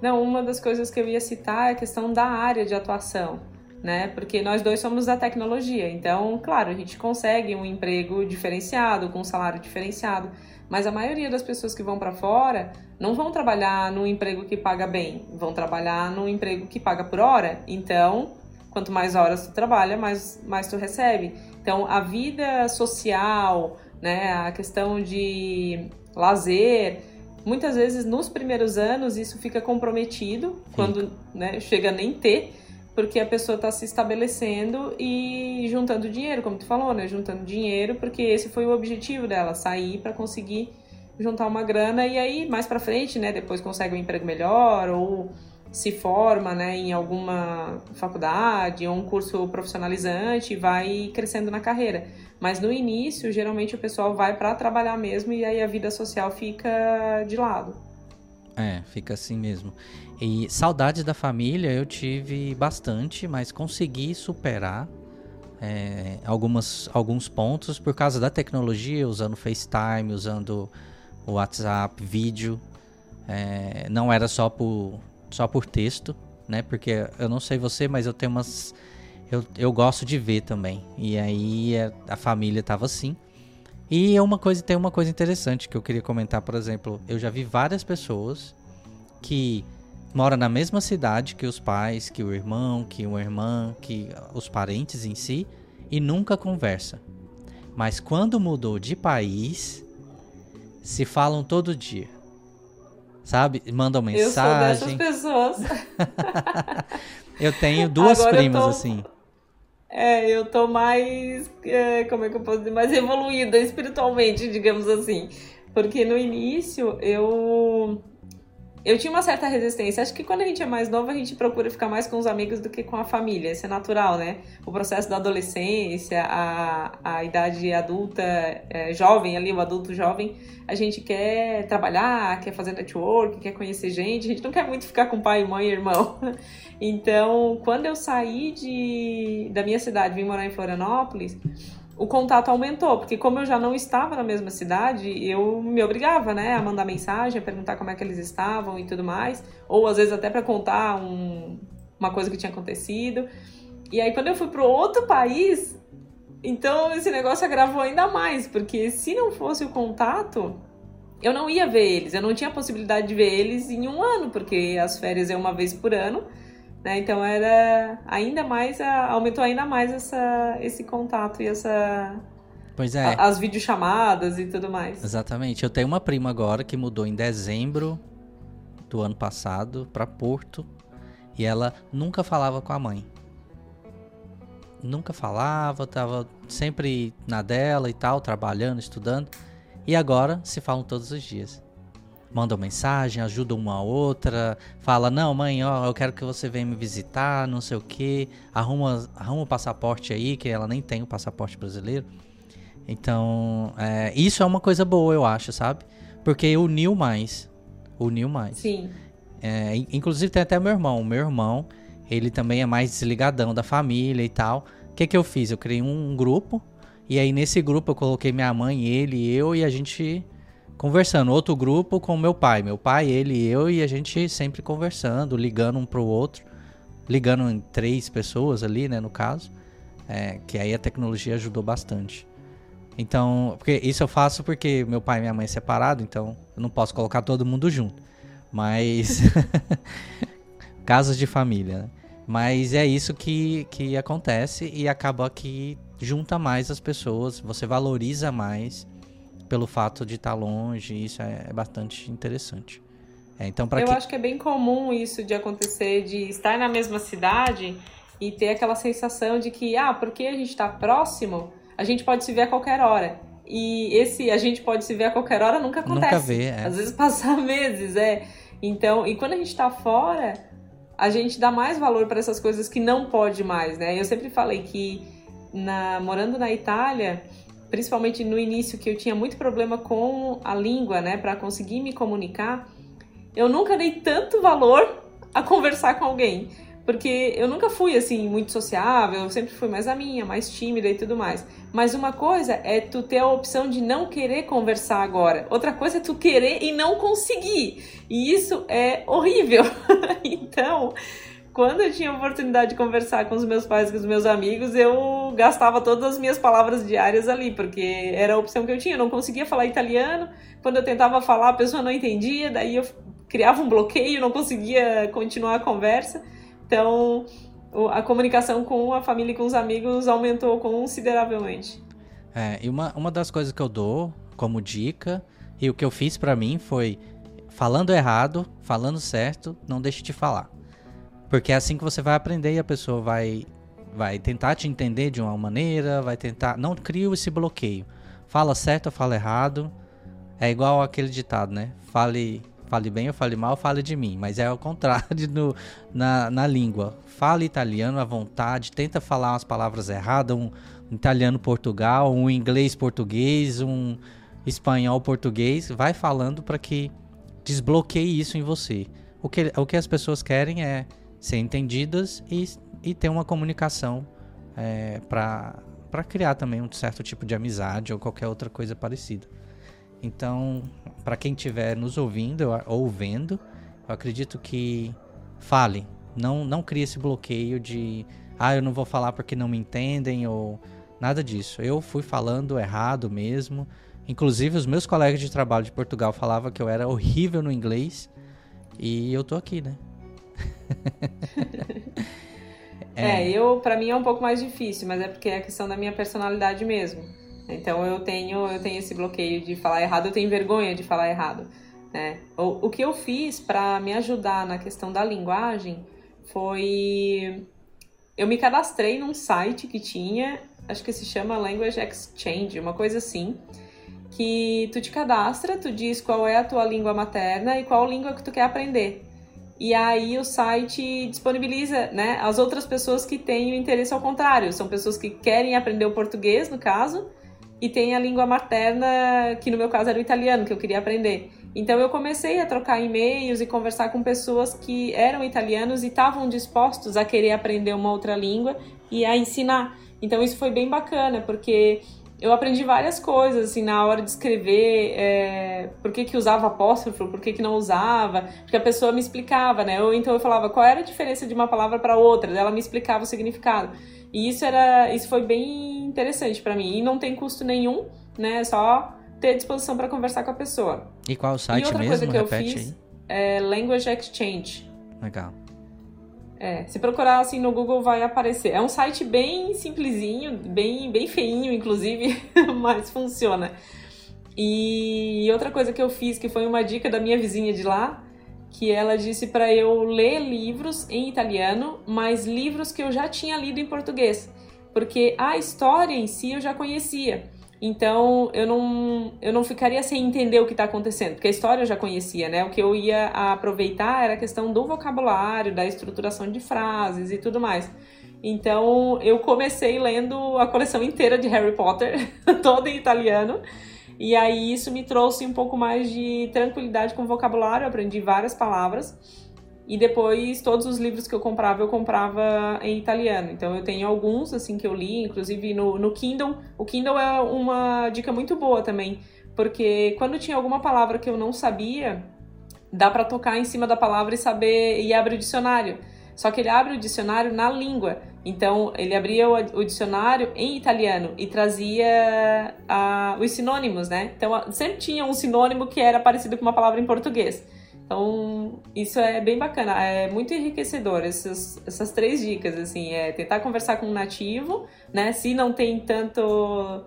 Não, uma das coisas que eu ia citar é a questão da área de atuação né? Porque nós dois somos da tecnologia, então, claro, a gente consegue um emprego diferenciado, com um salário diferenciado, mas a maioria das pessoas que vão para fora não vão trabalhar num emprego que paga bem, vão trabalhar num emprego que paga por hora. Então, quanto mais horas tu trabalha, mais, mais tu recebe. Então, a vida social, né, a questão de lazer, muitas vezes nos primeiros anos isso fica comprometido, Sim. quando né, chega nem ter porque a pessoa está se estabelecendo e juntando dinheiro, como tu falou, né? Juntando dinheiro, porque esse foi o objetivo dela, sair para conseguir juntar uma grana e aí mais para frente, né, depois consegue um emprego melhor ou se forma, né, em alguma faculdade ou um curso profissionalizante e vai crescendo na carreira. Mas no início, geralmente o pessoal vai para trabalhar mesmo e aí a vida social fica de lado. É, fica assim mesmo. E saudades da família eu tive bastante, mas consegui superar é, algumas, alguns pontos por causa da tecnologia, usando FaceTime, usando o WhatsApp, vídeo. É, não era só por, só por texto, né? Porque eu não sei você, mas eu tenho umas. Eu, eu gosto de ver também. E aí a, a família tava assim. E é uma coisa, tem uma coisa interessante que eu queria comentar, por exemplo, eu já vi várias pessoas que mora na mesma cidade que os pais, que o irmão, que uma irmã, que os parentes em si e nunca conversa. Mas quando mudou de país, se falam todo dia. Sabe? Mandam mensagem. Eu sou dessas pessoas. eu tenho duas Agora primas, tô... assim. É, eu tô mais. É, como é que eu posso dizer? Mais evoluída espiritualmente, digamos assim. Porque no início eu eu tinha uma certa resistência. Acho que quando a gente é mais novo, a gente procura ficar mais com os amigos do que com a família. Isso é natural, né? O processo da adolescência, a, a idade adulta, é, jovem ali, o adulto jovem, a gente quer trabalhar, quer fazer network, quer conhecer gente. A gente não quer muito ficar com pai, mãe e irmão. Então, quando eu saí de, da minha cidade, vim morar em Florianópolis, o contato aumentou, porque como eu já não estava na mesma cidade, eu me obrigava, né, a mandar mensagem, a perguntar como é que eles estavam e tudo mais, ou às vezes até para contar um, uma coisa que tinha acontecido. E aí quando eu fui para outro país, então esse negócio agravou ainda mais, porque se não fosse o contato, eu não ia ver eles, eu não tinha possibilidade de ver eles em um ano, porque as férias é uma vez por ano. Né? Então era ainda mais, aumentou ainda mais essa, esse contato e essa. Pois é. as videochamadas e tudo mais. Exatamente. Eu tenho uma prima agora que mudou em dezembro do ano passado para Porto e ela nunca falava com a mãe. Nunca falava, tava sempre na dela e tal, trabalhando, estudando. E agora se falam todos os dias mandam mensagem, ajudam uma a outra, fala, não, mãe, ó, eu quero que você venha me visitar, não sei o que, arruma, arruma o passaporte aí, que ela nem tem o passaporte brasileiro. Então, é, isso é uma coisa boa, eu acho, sabe? Porque uniu mais. Uniu mais. Sim. É, inclusive tem até meu irmão. O meu irmão, ele também é mais desligadão da família e tal. O que, que eu fiz? Eu criei um, um grupo. E aí nesse grupo eu coloquei minha mãe, ele, eu e a gente conversando. Outro grupo com meu pai. Meu pai, ele e eu, e a gente sempre conversando, ligando um pro outro. Ligando em três pessoas ali, né, no caso. É, que aí a tecnologia ajudou bastante. Então, porque isso eu faço porque meu pai e minha mãe é separado, então eu não posso colocar todo mundo junto. Mas. Casos de família, né? Mas é isso que, que acontece e acaba que junta mais as pessoas, você valoriza mais pelo fato de estar tá longe, isso é, é bastante interessante. É, então, Eu que... acho que é bem comum isso de acontecer, de estar na mesma cidade e ter aquela sensação de que, ah, porque a gente está próximo, a gente pode se ver a qualquer hora. E esse a gente pode se ver a qualquer hora nunca acontece. Nunca vê, é. Às vezes passa meses, é. Então, e quando a gente está fora, a gente dá mais valor para essas coisas que não pode mais, né? Eu sempre falei que na, morando na Itália, principalmente no início que eu tinha muito problema com a língua, né, para conseguir me comunicar, eu nunca dei tanto valor a conversar com alguém, porque eu nunca fui assim muito sociável, eu sempre fui mais a minha, mais tímida e tudo mais. Mas uma coisa é tu ter a opção de não querer conversar agora. Outra coisa é tu querer e não conseguir. E isso é horrível. então, quando eu tinha oportunidade de conversar com os meus pais com os meus amigos, eu gastava todas as minhas palavras diárias ali, porque era a opção que eu tinha. Eu não conseguia falar italiano. Quando eu tentava falar, a pessoa não entendia, daí eu criava um bloqueio, não conseguia continuar a conversa. Então, a comunicação com a família e com os amigos aumentou consideravelmente. É, e uma, uma das coisas que eu dou como dica, e o que eu fiz para mim foi falando errado, falando certo, não deixe de falar. Porque é assim que você vai aprender e a pessoa vai, vai tentar te entender de uma maneira, vai tentar. Não cria esse bloqueio. Fala certo ou fala errado. É igual aquele ditado, né? Fale, fale bem ou fale mal, fale de mim. Mas é ao contrário no, na, na língua. Fale italiano à vontade, tenta falar umas palavras erradas, um, um italiano Portugal, um inglês português, um espanhol português. Vai falando para que desbloqueie isso em você. O que, o que as pessoas querem é ser entendidas e, e ter uma comunicação é, para criar também um certo tipo de amizade ou qualquer outra coisa parecida. Então, para quem estiver nos ouvindo ou vendo, eu acredito que fale. Não, não crie esse bloqueio de ah, eu não vou falar porque não me entendem ou nada disso. Eu fui falando errado mesmo. Inclusive, os meus colegas de trabalho de Portugal falavam que eu era horrível no inglês. E eu tô aqui, né? É. é, eu, para mim é um pouco mais difícil, mas é porque é a questão da minha personalidade mesmo. Então eu tenho, eu tenho esse bloqueio de falar errado, eu tenho vergonha de falar errado. Né? O, o que eu fiz para me ajudar na questão da linguagem foi. Eu me cadastrei num site que tinha, acho que se chama Language Exchange, uma coisa assim, que tu te cadastra, tu diz qual é a tua língua materna e qual língua que tu quer aprender. E aí o site disponibiliza, né, as outras pessoas que têm o interesse ao contrário. São pessoas que querem aprender o português, no caso, e tem a língua materna, que no meu caso era o italiano, que eu queria aprender. Então eu comecei a trocar e-mails e conversar com pessoas que eram italianos e estavam dispostos a querer aprender uma outra língua e a ensinar. Então isso foi bem bacana, porque eu aprendi várias coisas, assim, na hora de escrever, é, por que, que usava apóstrofo, por que, que não usava, porque a pessoa me explicava, né? Ou então eu falava qual era a diferença de uma palavra para outra, ela me explicava o significado. E isso era, isso foi bem interessante para mim. E não tem custo nenhum, né? É só ter disposição para conversar com a pessoa. E qual o site e outra mesmo? coisa que Repete eu fiz aí. é Language Exchange. Legal. É, se procurar assim no Google vai aparecer. É um site bem simplesinho, bem, bem feinho, inclusive, mas funciona. E outra coisa que eu fiz, que foi uma dica da minha vizinha de lá, que ela disse para eu ler livros em italiano, mas livros que eu já tinha lido em português, porque a história em si eu já conhecia. Então eu não, eu não ficaria sem entender o que está acontecendo, porque a história eu já conhecia, né? O que eu ia aproveitar era a questão do vocabulário, da estruturação de frases e tudo mais. Então eu comecei lendo a coleção inteira de Harry Potter, toda em italiano. E aí isso me trouxe um pouco mais de tranquilidade com o vocabulário, eu aprendi várias palavras. E depois todos os livros que eu comprava, eu comprava em italiano. Então eu tenho alguns assim que eu li, inclusive no, no Kindle. O Kindle é uma dica muito boa também, porque quando tinha alguma palavra que eu não sabia, dá para tocar em cima da palavra e saber e abre o dicionário. Só que ele abre o dicionário na língua. Então, ele abria o, o dicionário em italiano e trazia a, os sinônimos, né? Então, sempre tinha um sinônimo que era parecido com uma palavra em português. Então, isso é bem bacana, é muito enriquecedor, essas, essas três dicas, assim, é tentar conversar com um nativo, né, se não tem tanto,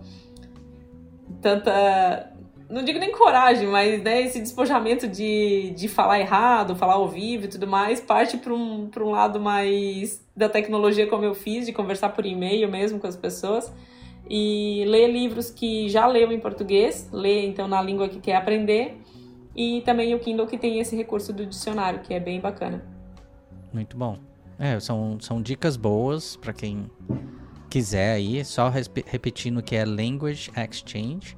tanta, não digo nem coragem, mas, né, esse despojamento de, de falar errado, falar ao vivo e tudo mais, parte para um, um lado mais da tecnologia, como eu fiz, de conversar por e-mail mesmo com as pessoas, e ler livros que já leu em português, ler, então, na língua que quer aprender, e também o Kindle que tem esse recurso do dicionário, que é bem bacana. Muito bom. É, são, são dicas boas para quem quiser aí, só repetindo que é Language Exchange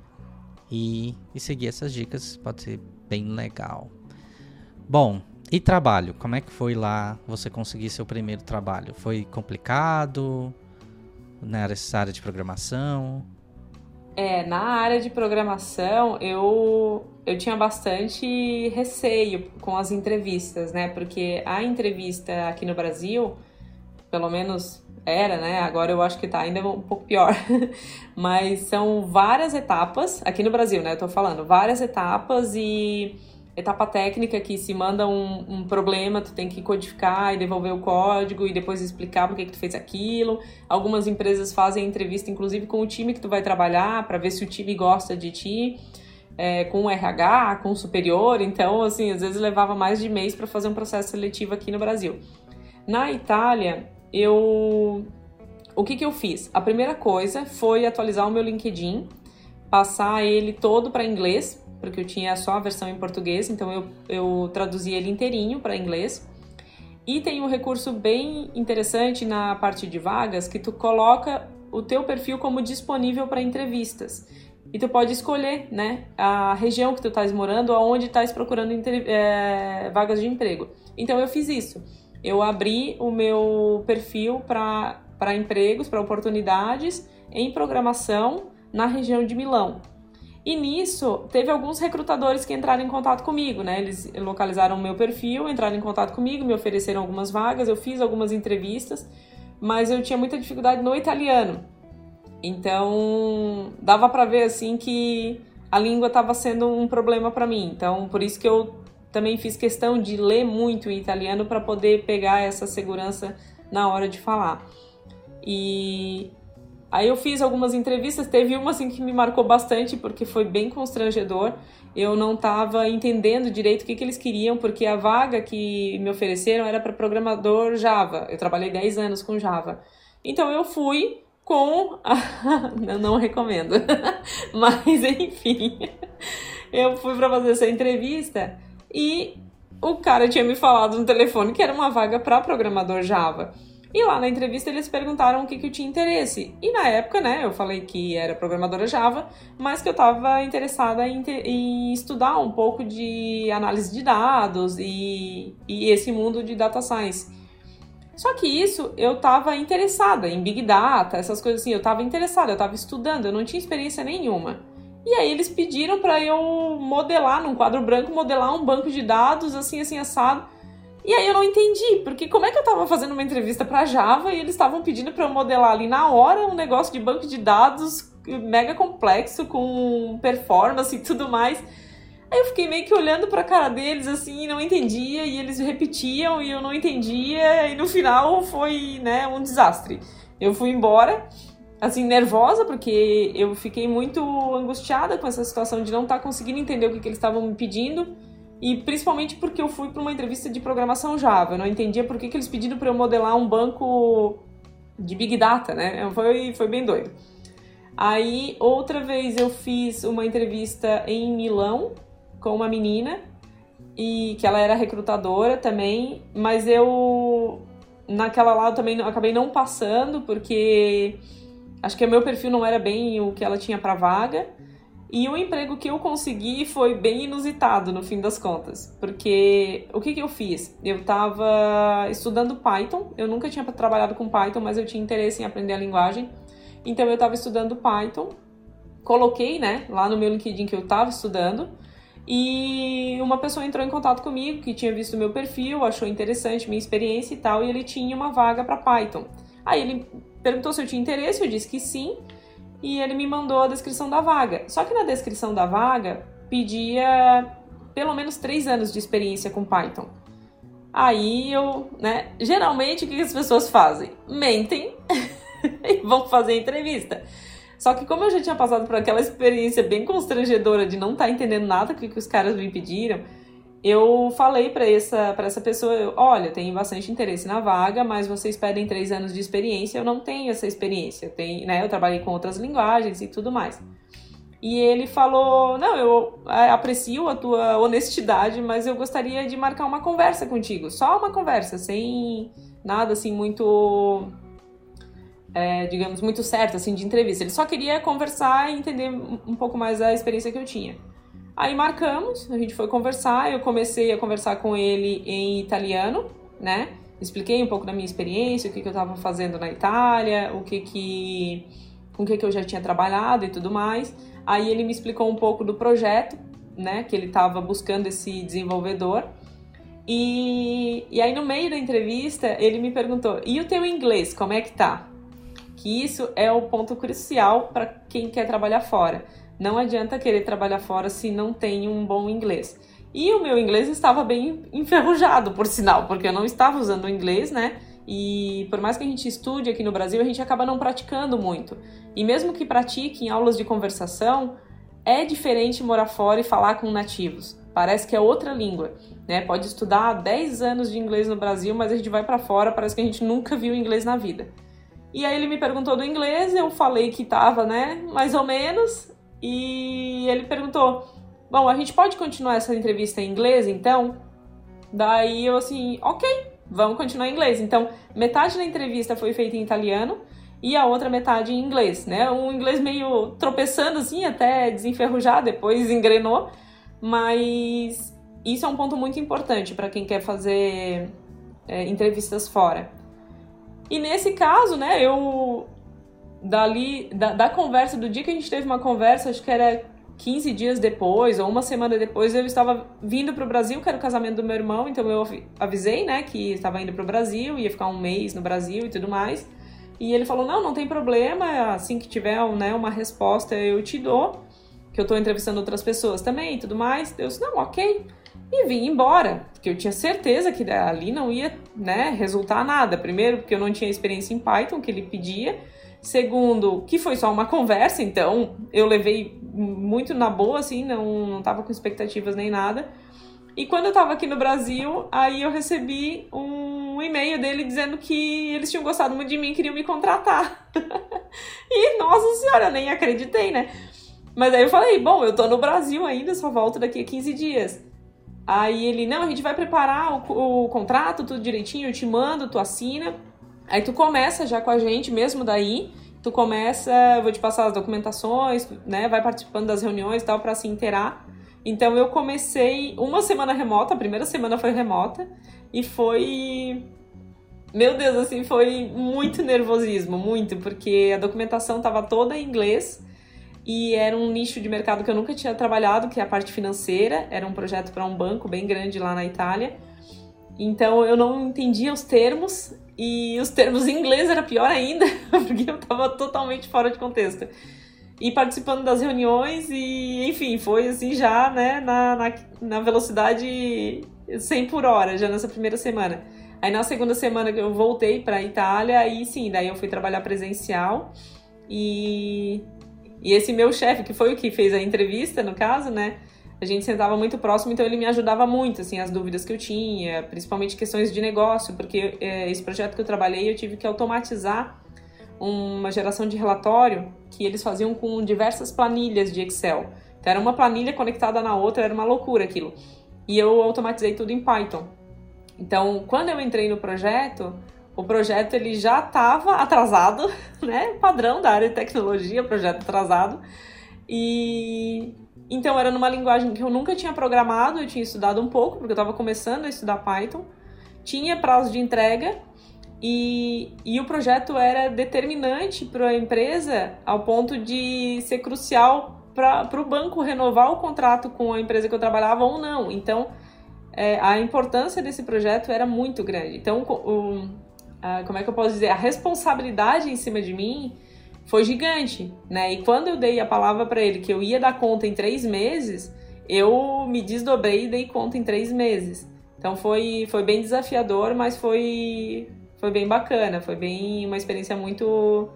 e, e seguir essas dicas pode ser bem legal. Bom, e trabalho? Como é que foi lá você conseguir seu primeiro trabalho? Foi complicado? Nessa área de programação? É, na área de programação eu, eu tinha bastante receio com as entrevistas, né? Porque a entrevista aqui no Brasil, pelo menos era, né? Agora eu acho que tá ainda um pouco pior. Mas são várias etapas, aqui no Brasil, né? Eu tô falando, várias etapas e etapa técnica que se manda um, um, problema, tu tem que codificar e devolver o código e depois explicar por que, tu fez aquilo. Algumas empresas fazem entrevista, inclusive, com o time que tu vai trabalhar, para ver se o time gosta de ti, é, com o RH, com o superior. Então, assim, às vezes levava mais de mês para fazer um processo seletivo aqui no Brasil. Na Itália, eu. O que, que eu fiz? A primeira coisa foi atualizar o meu LinkedIn, passar ele todo para inglês, porque eu tinha só a versão em português, então eu, eu traduzi ele inteirinho para inglês. E tem um recurso bem interessante na parte de vagas que tu coloca o teu perfil como disponível para entrevistas. E tu pode escolher, né, a região que tu estás morando, aonde estás procurando é, vagas de emprego. Então eu fiz isso. Eu abri o meu perfil para empregos, para oportunidades em programação na região de Milão. E nisso, teve alguns recrutadores que entraram em contato comigo, né? Eles localizaram o meu perfil, entraram em contato comigo, me ofereceram algumas vagas, eu fiz algumas entrevistas, mas eu tinha muita dificuldade no italiano. Então, dava para ver assim que a língua estava sendo um problema para mim. Então, por isso que eu também fiz questão de ler muito em italiano para poder pegar essa segurança na hora de falar. E Aí eu fiz algumas entrevistas, teve uma assim que me marcou bastante porque foi bem constrangedor. Eu não estava entendendo direito o que, que eles queriam, porque a vaga que me ofereceram era para programador Java. Eu trabalhei 10 anos com Java. Então eu fui com. Eu não recomendo. Mas enfim, eu fui para fazer essa entrevista e o cara tinha me falado no telefone que era uma vaga para programador Java. E lá na entrevista eles perguntaram o que, que eu tinha interesse. E na época, né, eu falei que era programadora Java, mas que eu estava interessada em, em, estudar um pouco de análise de dados e, e esse mundo de data science. Só que isso eu estava interessada em Big Data, essas coisas assim, eu estava interessada, eu estava estudando, eu não tinha experiência nenhuma. E aí eles pediram para eu modelar num quadro branco, modelar um banco de dados assim, assim assado. E aí eu não entendi, porque como é que eu tava fazendo uma entrevista para Java e eles estavam pedindo para eu modelar ali na hora um negócio de banco de dados mega complexo com performance e tudo mais. Aí eu fiquei meio que olhando pra cara deles assim, não entendia, e eles repetiam e eu não entendia, e no final foi, né, um desastre. Eu fui embora, assim, nervosa, porque eu fiquei muito angustiada com essa situação de não estar tá conseguindo entender o que, que eles estavam me pedindo. E principalmente porque eu fui para uma entrevista de programação Java. Eu não entendia por que, que eles pediram para eu modelar um banco de Big Data, né? Foi, foi bem doido. Aí, outra vez eu fiz uma entrevista em Milão com uma menina e que ela era recrutadora também, mas eu naquela lá eu também acabei não passando porque acho que o meu perfil não era bem o que ela tinha para vaga. E o emprego que eu consegui foi bem inusitado no fim das contas, porque o que, que eu fiz? Eu estava estudando Python, eu nunca tinha trabalhado com Python, mas eu tinha interesse em aprender a linguagem, então eu estava estudando Python, coloquei né, lá no meu LinkedIn que eu estava estudando, e uma pessoa entrou em contato comigo que tinha visto meu perfil, achou interessante minha experiência e tal, e ele tinha uma vaga para Python. Aí ele perguntou se eu tinha interesse, eu disse que sim e ele me mandou a descrição da vaga. Só que na descrição da vaga pedia pelo menos três anos de experiência com Python. Aí eu, né? Geralmente o que as pessoas fazem? Mentem e vão fazer entrevista. Só que como eu já tinha passado por aquela experiência bem constrangedora de não estar tá entendendo nada do que, que os caras me pediram, eu falei para essa, pra essa pessoa, olha, tenho bastante interesse na vaga, mas vocês pedem três anos de experiência, eu não tenho essa experiência, eu, tenho, né, eu trabalhei com outras linguagens e tudo mais. E ele falou, não, eu é, aprecio a tua honestidade, mas eu gostaria de marcar uma conversa contigo, só uma conversa, sem nada assim muito, é, digamos, muito certo, assim, de entrevista. Ele só queria conversar e entender um pouco mais a experiência que eu tinha. Aí marcamos, a gente foi conversar, eu comecei a conversar com ele em italiano, né? Expliquei um pouco da minha experiência, o que, que eu estava fazendo na Itália, o que que com o que, que eu já tinha trabalhado e tudo mais. Aí ele me explicou um pouco do projeto, né? Que ele estava buscando esse desenvolvedor. E, e aí no meio da entrevista ele me perguntou: "E o teu inglês, como é que tá?" Que isso é o ponto crucial para quem quer trabalhar fora não adianta querer trabalhar fora se não tem um bom inglês. E o meu inglês estava bem enferrujado, por sinal, porque eu não estava usando o inglês, né? E por mais que a gente estude aqui no Brasil, a gente acaba não praticando muito. E mesmo que pratique em aulas de conversação, é diferente morar fora e falar com nativos. Parece que é outra língua, né? Pode estudar 10 anos de inglês no Brasil, mas a gente vai para fora, parece que a gente nunca viu inglês na vida. E aí ele me perguntou do inglês, eu falei que tava, né, mais ou menos, e ele perguntou: Bom, a gente pode continuar essa entrevista em inglês então? Daí eu assim, ok, vamos continuar em inglês. Então, metade da entrevista foi feita em italiano e a outra metade em inglês, né? Um inglês meio tropeçando assim, até desenferrujar, depois engrenou, mas isso é um ponto muito importante para quem quer fazer é, entrevistas fora. E nesse caso, né, eu dali, da, da conversa, do dia que a gente teve uma conversa, acho que era 15 dias depois, ou uma semana depois, eu estava vindo para o Brasil, que era o casamento do meu irmão, então eu avisei, né, que estava indo para o Brasil, ia ficar um mês no Brasil e tudo mais. E ele falou: não, não tem problema, assim que tiver né, uma resposta eu te dou, que eu estou entrevistando outras pessoas também e tudo mais. Eu disse: não, ok. E vim embora, porque eu tinha certeza que ali não ia né, resultar nada. Primeiro, porque eu não tinha experiência em Python, que ele pedia. Segundo, que foi só uma conversa, então eu levei muito na boa, assim, não, não tava com expectativas nem nada. E quando eu tava aqui no Brasil, aí eu recebi um e-mail dele dizendo que eles tinham gostado muito de mim e queriam me contratar. e, nossa senhora, eu nem acreditei, né? Mas aí eu falei, bom, eu tô no Brasil ainda, só volto daqui a 15 dias. Aí ele, não, a gente vai preparar o, o contrato, tudo direitinho, eu te mando, tu assina. Aí tu começa já com a gente mesmo daí, tu começa, vou te passar as documentações, né, vai participando das reuniões e tal para se inteirar. Então eu comecei uma semana remota, a primeira semana foi remota e foi meu Deus, assim, foi muito nervosismo, muito, porque a documentação estava toda em inglês e era um nicho de mercado que eu nunca tinha trabalhado, que é a parte financeira, era um projeto para um banco bem grande lá na Itália. Então eu não entendia os termos e os termos em inglês era pior ainda, porque eu estava totalmente fora de contexto. E participando das reuniões e, enfim, foi assim já, né, na, na, na velocidade 100 por hora, já nessa primeira semana. Aí na segunda semana que eu voltei para Itália, aí sim, daí eu fui trabalhar presencial. E, e esse meu chefe, que foi o que fez a entrevista, no caso, né, a gente sentava muito próximo, então ele me ajudava muito, assim, as dúvidas que eu tinha, principalmente questões de negócio, porque é, esse projeto que eu trabalhei eu tive que automatizar uma geração de relatório que eles faziam com diversas planilhas de Excel. Então era uma planilha conectada na outra, era uma loucura aquilo. E eu automatizei tudo em Python. Então, quando eu entrei no projeto, o projeto ele já estava atrasado, né? Padrão da área de tecnologia, projeto atrasado. E então era numa linguagem que eu nunca tinha programado, eu tinha estudado um pouco, porque eu estava começando a estudar Python. Tinha prazo de entrega e, e o projeto era determinante para a empresa ao ponto de ser crucial para o banco renovar o contrato com a empresa que eu trabalhava ou não. Então, é, a importância desse projeto era muito grande. Então, o, a, como é que eu posso dizer? A responsabilidade em cima de mim foi gigante, né? E quando eu dei a palavra para ele que eu ia dar conta em três meses, eu me desdobrei e dei conta em três meses. Então foi, foi bem desafiador, mas foi, foi bem bacana, foi bem uma experiência muito,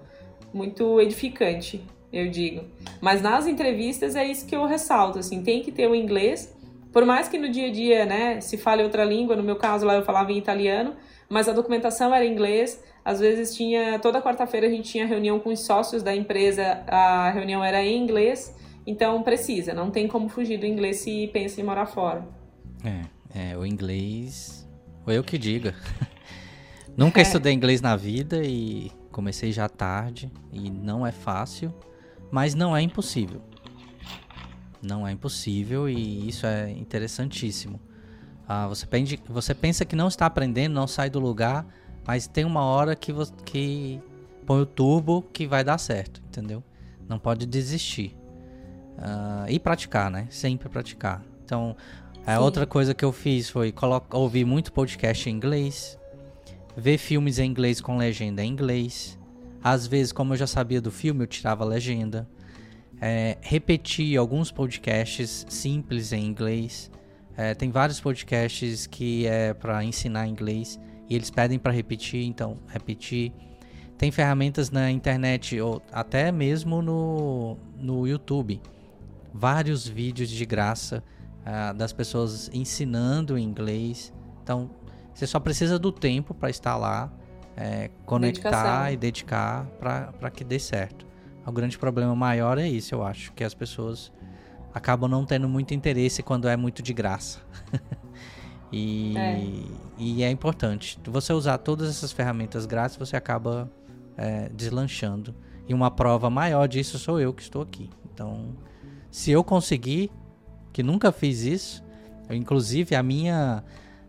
muito edificante, eu digo. Mas nas entrevistas é isso que eu ressalto, assim, tem que ter o inglês, por mais que no dia a dia, né, se fale outra língua, no meu caso lá eu falava em italiano, mas a documentação era em inglês, às vezes tinha, toda quarta-feira a gente tinha reunião com os sócios da empresa, a reunião era em inglês, então precisa, não tem como fugir do inglês se pensa em morar fora. É, é o inglês, ou eu que diga. Nunca é. estudei inglês na vida e comecei já tarde e não é fácil, mas não é impossível. Não é impossível e isso é interessantíssimo. Ah, você, pende, você pensa que não está aprendendo, não sai do lugar, mas tem uma hora que, você, que põe o turbo que vai dar certo, entendeu? Não pode desistir. Uh, e praticar, né? Sempre praticar. Então, a outra coisa que eu fiz foi ouvir muito podcast em inglês, ver filmes em inglês com legenda em inglês. Às vezes, como eu já sabia do filme, eu tirava a legenda. É, repetir alguns podcasts simples em inglês. É, tem vários podcasts que é para ensinar inglês e eles pedem para repetir, então repetir. Tem ferramentas na internet ou até mesmo no, no YouTube, vários vídeos de graça uh, das pessoas ensinando inglês. Então você só precisa do tempo para estar lá, é, conectar Dedicação. e dedicar para que dê certo. O grande problema maior é isso, eu acho, que as pessoas acabam não tendo muito interesse quando é muito de graça. E é. e é importante. Você usar todas essas ferramentas grátis, você acaba é, deslanchando. E uma prova maior disso sou eu que estou aqui. Então, se eu conseguir, que nunca fiz isso, eu, inclusive a minha,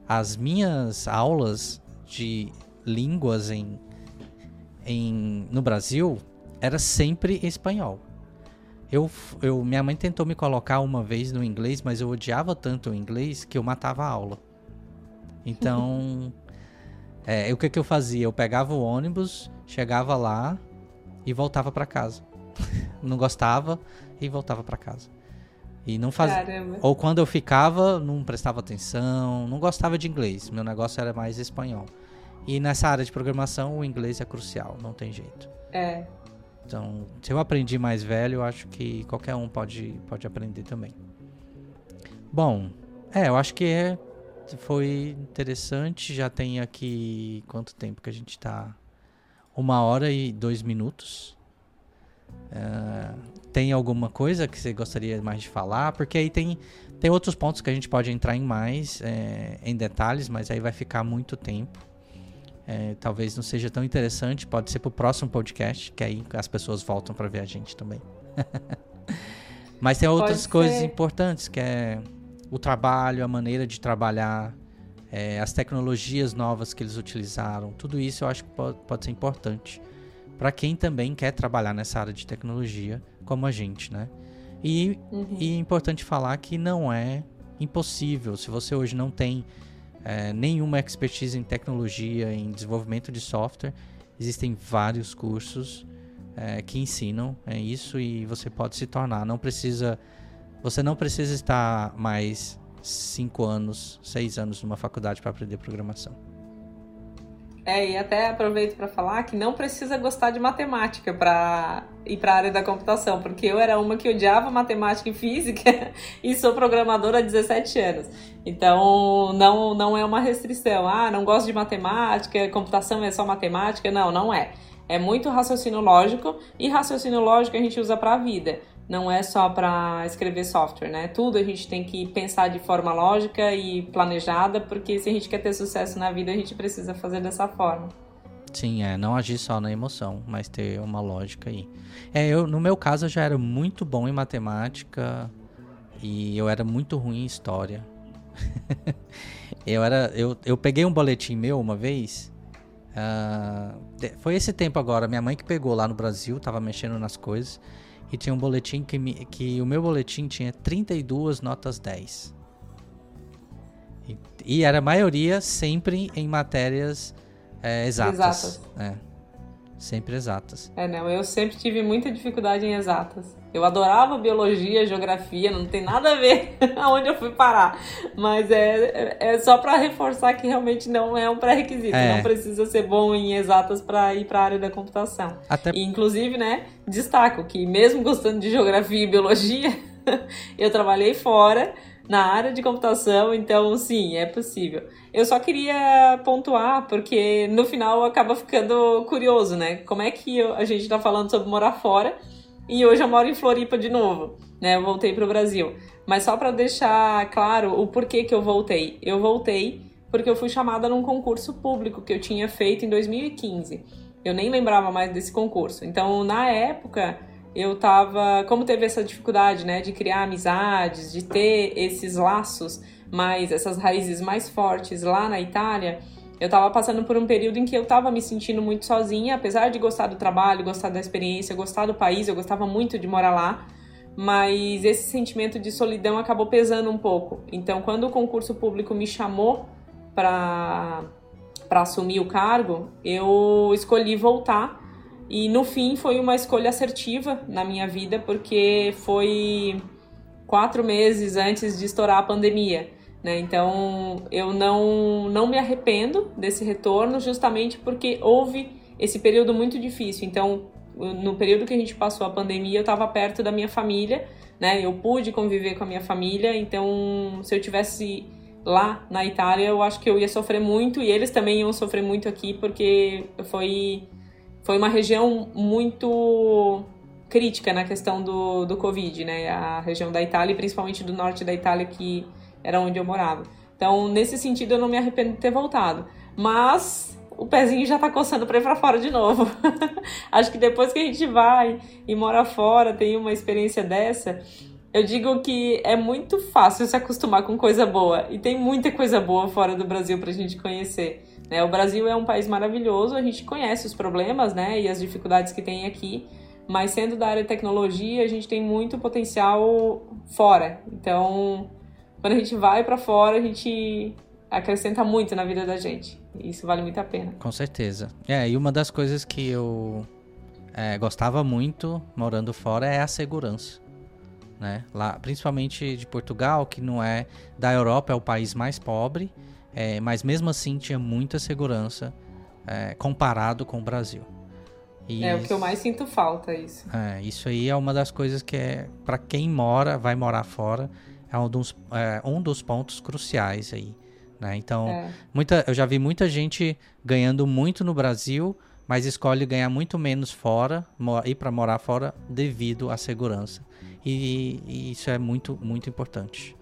as minhas aulas de línguas em, em, no Brasil era sempre espanhol. Eu, eu, minha mãe tentou me colocar uma vez no inglês, mas eu odiava tanto o inglês que eu matava a aula. Então, é, o que, que eu fazia? Eu pegava o ônibus, chegava lá e voltava para casa. não gostava e voltava para casa. E não fazia. Ou quando eu ficava, não prestava atenção, não gostava de inglês. Meu negócio era mais espanhol. E nessa área de programação, o inglês é crucial, não tem jeito. É. Então, se eu aprendi mais velho, eu acho que qualquer um pode, pode aprender também. Bom, é, eu acho que é, foi interessante. Já tem aqui quanto tempo que a gente está? Uma hora e dois minutos. Uh, tem alguma coisa que você gostaria mais de falar? Porque aí tem, tem outros pontos que a gente pode entrar em mais, é, em detalhes, mas aí vai ficar muito tempo. É, talvez não seja tão interessante, pode ser para o próximo podcast, que aí as pessoas voltam para ver a gente também. mas tem outras coisas importantes, que é o trabalho, a maneira de trabalhar, é, as tecnologias novas que eles utilizaram, tudo isso eu acho que pode, pode ser importante para quem também quer trabalhar nessa área de tecnologia, como a gente, né? E, uhum. e é importante falar que não é impossível. Se você hoje não tem é, nenhuma expertise em tecnologia, em desenvolvimento de software, existem vários cursos é, que ensinam é, isso e você pode se tornar. Não precisa, você não precisa estar mais cinco anos, seis anos numa faculdade para aprender programação. É, e até aproveito para falar que não precisa gostar de matemática para ir para a área da computação, porque eu era uma que odiava matemática e física e sou programadora há 17 anos. Então, não, não é uma restrição. Ah, não gosto de matemática, computação é só matemática. Não, não é. É muito raciocínio lógico e raciocínio lógico a gente usa para a vida não é só para escrever software, né? Tudo a gente tem que pensar de forma lógica e planejada, porque se a gente quer ter sucesso na vida, a gente precisa fazer dessa forma. Sim, é, não agir só na emoção, mas ter uma lógica aí. É, eu, no meu caso, eu já era muito bom em matemática e eu era muito ruim em história. eu era, eu, eu peguei um boletim meu uma vez. Uh, foi esse tempo agora, minha mãe que pegou lá no Brasil, tava mexendo nas coisas e tinha um boletim que, me, que o meu boletim tinha 32 notas 10. E, e era a maioria sempre em matérias é, exatas. Exatas. É, sempre exatas. É, não, eu sempre tive muita dificuldade em exatas. Eu adorava biologia, geografia, não tem nada a ver aonde eu fui parar. Mas é, é só para reforçar que realmente não é um pré-requisito. É. Não precisa ser bom em exatas para ir para a área da computação. Até... E, inclusive, né, destaco que mesmo gostando de geografia e biologia, eu trabalhei fora na área de computação, então sim, é possível. Eu só queria pontuar, porque no final acaba ficando curioso, né? Como é que a gente está falando sobre morar fora e hoje eu moro em Floripa de novo, né? Eu voltei para o Brasil. Mas só para deixar claro o porquê que eu voltei. Eu voltei porque eu fui chamada num concurso público que eu tinha feito em 2015. Eu nem lembrava mais desse concurso. Então, na época, eu tava, como teve essa dificuldade, né, de criar amizades, de ter esses laços mais essas raízes mais fortes lá na Itália, eu estava passando por um período em que eu estava me sentindo muito sozinha, apesar de gostar do trabalho, gostar da experiência, gostar do país, eu gostava muito de morar lá, mas esse sentimento de solidão acabou pesando um pouco. Então, quando o concurso público me chamou para para assumir o cargo, eu escolhi voltar e no fim foi uma escolha assertiva na minha vida porque foi quatro meses antes de estourar a pandemia. Né? Então eu não, não me arrependo desse retorno, justamente porque houve esse período muito difícil. Então, no período que a gente passou a pandemia, eu estava perto da minha família, né? Eu pude conviver com a minha família. Então, se eu tivesse lá na Itália, eu acho que eu ia sofrer muito e eles também iam sofrer muito aqui, porque foi, foi uma região muito crítica na questão do, do Covid, né? A região da Itália, principalmente do norte da Itália, que era onde eu morava. Então, nesse sentido, eu não me arrependo de ter voltado. Mas o pezinho já tá coçando para ir para fora de novo. Acho que depois que a gente vai e mora fora, tem uma experiência dessa, eu digo que é muito fácil se acostumar com coisa boa. E tem muita coisa boa fora do Brasil pra gente conhecer. Né? O Brasil é um país maravilhoso, a gente conhece os problemas né, e as dificuldades que tem aqui. Mas sendo da área de tecnologia, a gente tem muito potencial fora. Então, quando a gente vai para fora, a gente acrescenta muito na vida da gente. Isso vale muito a pena. Com certeza. É, e uma das coisas que eu é, gostava muito morando fora é a segurança. Né? Lá, principalmente de Portugal, que não é da Europa, é o país mais pobre, é, mas mesmo assim tinha muita segurança é, comparado com o Brasil. E é o que eu mais sinto falta, isso. É, isso aí é uma das coisas que é, para quem mora, vai morar fora, é um dos, é, um dos pontos cruciais aí. Né? Então, é. muita, eu já vi muita gente ganhando muito no Brasil, mas escolhe ganhar muito menos fora, ir para morar fora devido à segurança. E, e, isso é muito, muito importante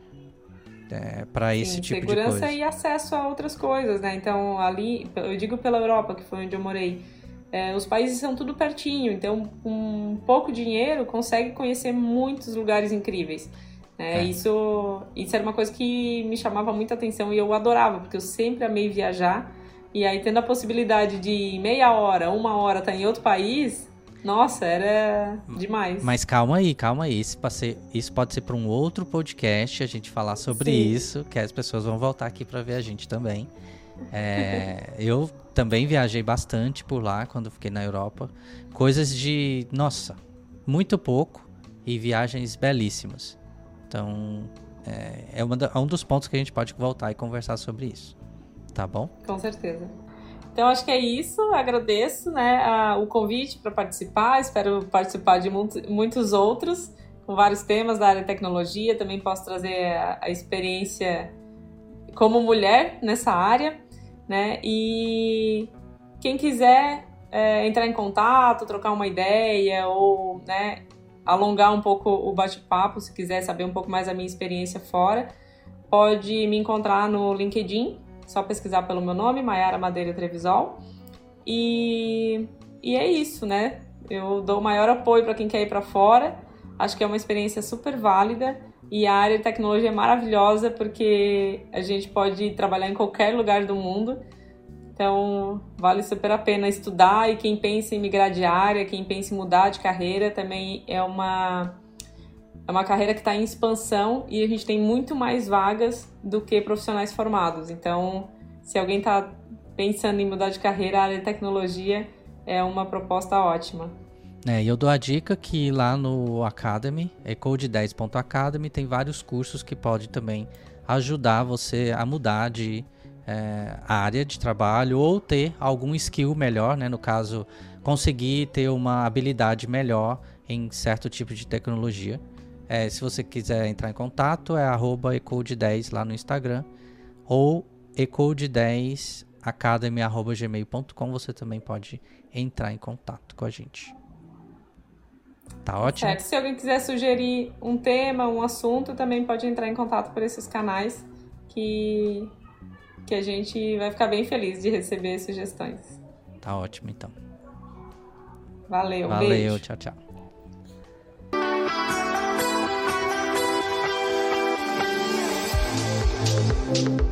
é, para esse tipo de coisa. Segurança e acesso a outras coisas, né? Então, ali, eu digo pela Europa, que foi onde eu morei, é, os países são tudo pertinho, então, com pouco dinheiro, consegue conhecer muitos lugares incríveis. Né? É. Isso, isso era uma coisa que me chamava muita atenção e eu adorava, porque eu sempre amei viajar. E aí, tendo a possibilidade de meia hora, uma hora estar tá em outro país, nossa, era demais. Mas calma aí, calma aí. Isso pode ser, isso pode ser para um outro podcast a gente falar sobre Sim. isso, que as pessoas vão voltar aqui para ver a gente também. É, eu também viajei bastante por lá quando fiquei na Europa. Coisas de, nossa, muito pouco e viagens belíssimas. Então, é, é, é um dos pontos que a gente pode voltar e conversar sobre isso. Tá bom? Com certeza. Então acho que é isso. Agradeço né, a, o convite para participar. Espero participar de muitos outros com vários temas da área de tecnologia. Também posso trazer a, a experiência como mulher nessa área, né? E quem quiser é, entrar em contato, trocar uma ideia ou né, alongar um pouco o bate-papo, se quiser saber um pouco mais da minha experiência fora, pode me encontrar no LinkedIn só pesquisar pelo meu nome, Maiara Madeira Trevisol. E, e é isso, né? Eu dou o maior apoio para quem quer ir para fora. Acho que é uma experiência super válida e a área de tecnologia é maravilhosa porque a gente pode trabalhar em qualquer lugar do mundo. Então, vale super a pena estudar e quem pensa em migrar de área, quem pensa em mudar de carreira, também é uma é uma carreira que está em expansão e a gente tem muito mais vagas do que profissionais formados. Então, se alguém está pensando em mudar de carreira, a área de tecnologia é uma proposta ótima. É, eu dou a dica que lá no Academy, ecode10.academy, tem vários cursos que podem também ajudar você a mudar de é, área de trabalho ou ter algum skill melhor, né? No caso, conseguir ter uma habilidade melhor em certo tipo de tecnologia. É, se você quiser entrar em contato, é ecode10 lá no Instagram ou ecode10academy.gmail.com. Você também pode entrar em contato com a gente. Tá ótimo? Certo. Se alguém quiser sugerir um tema, um assunto, também pode entrar em contato por esses canais que, que a gente vai ficar bem feliz de receber sugestões. Tá ótimo, então. Valeu, Valeu, beijo. tchau, tchau.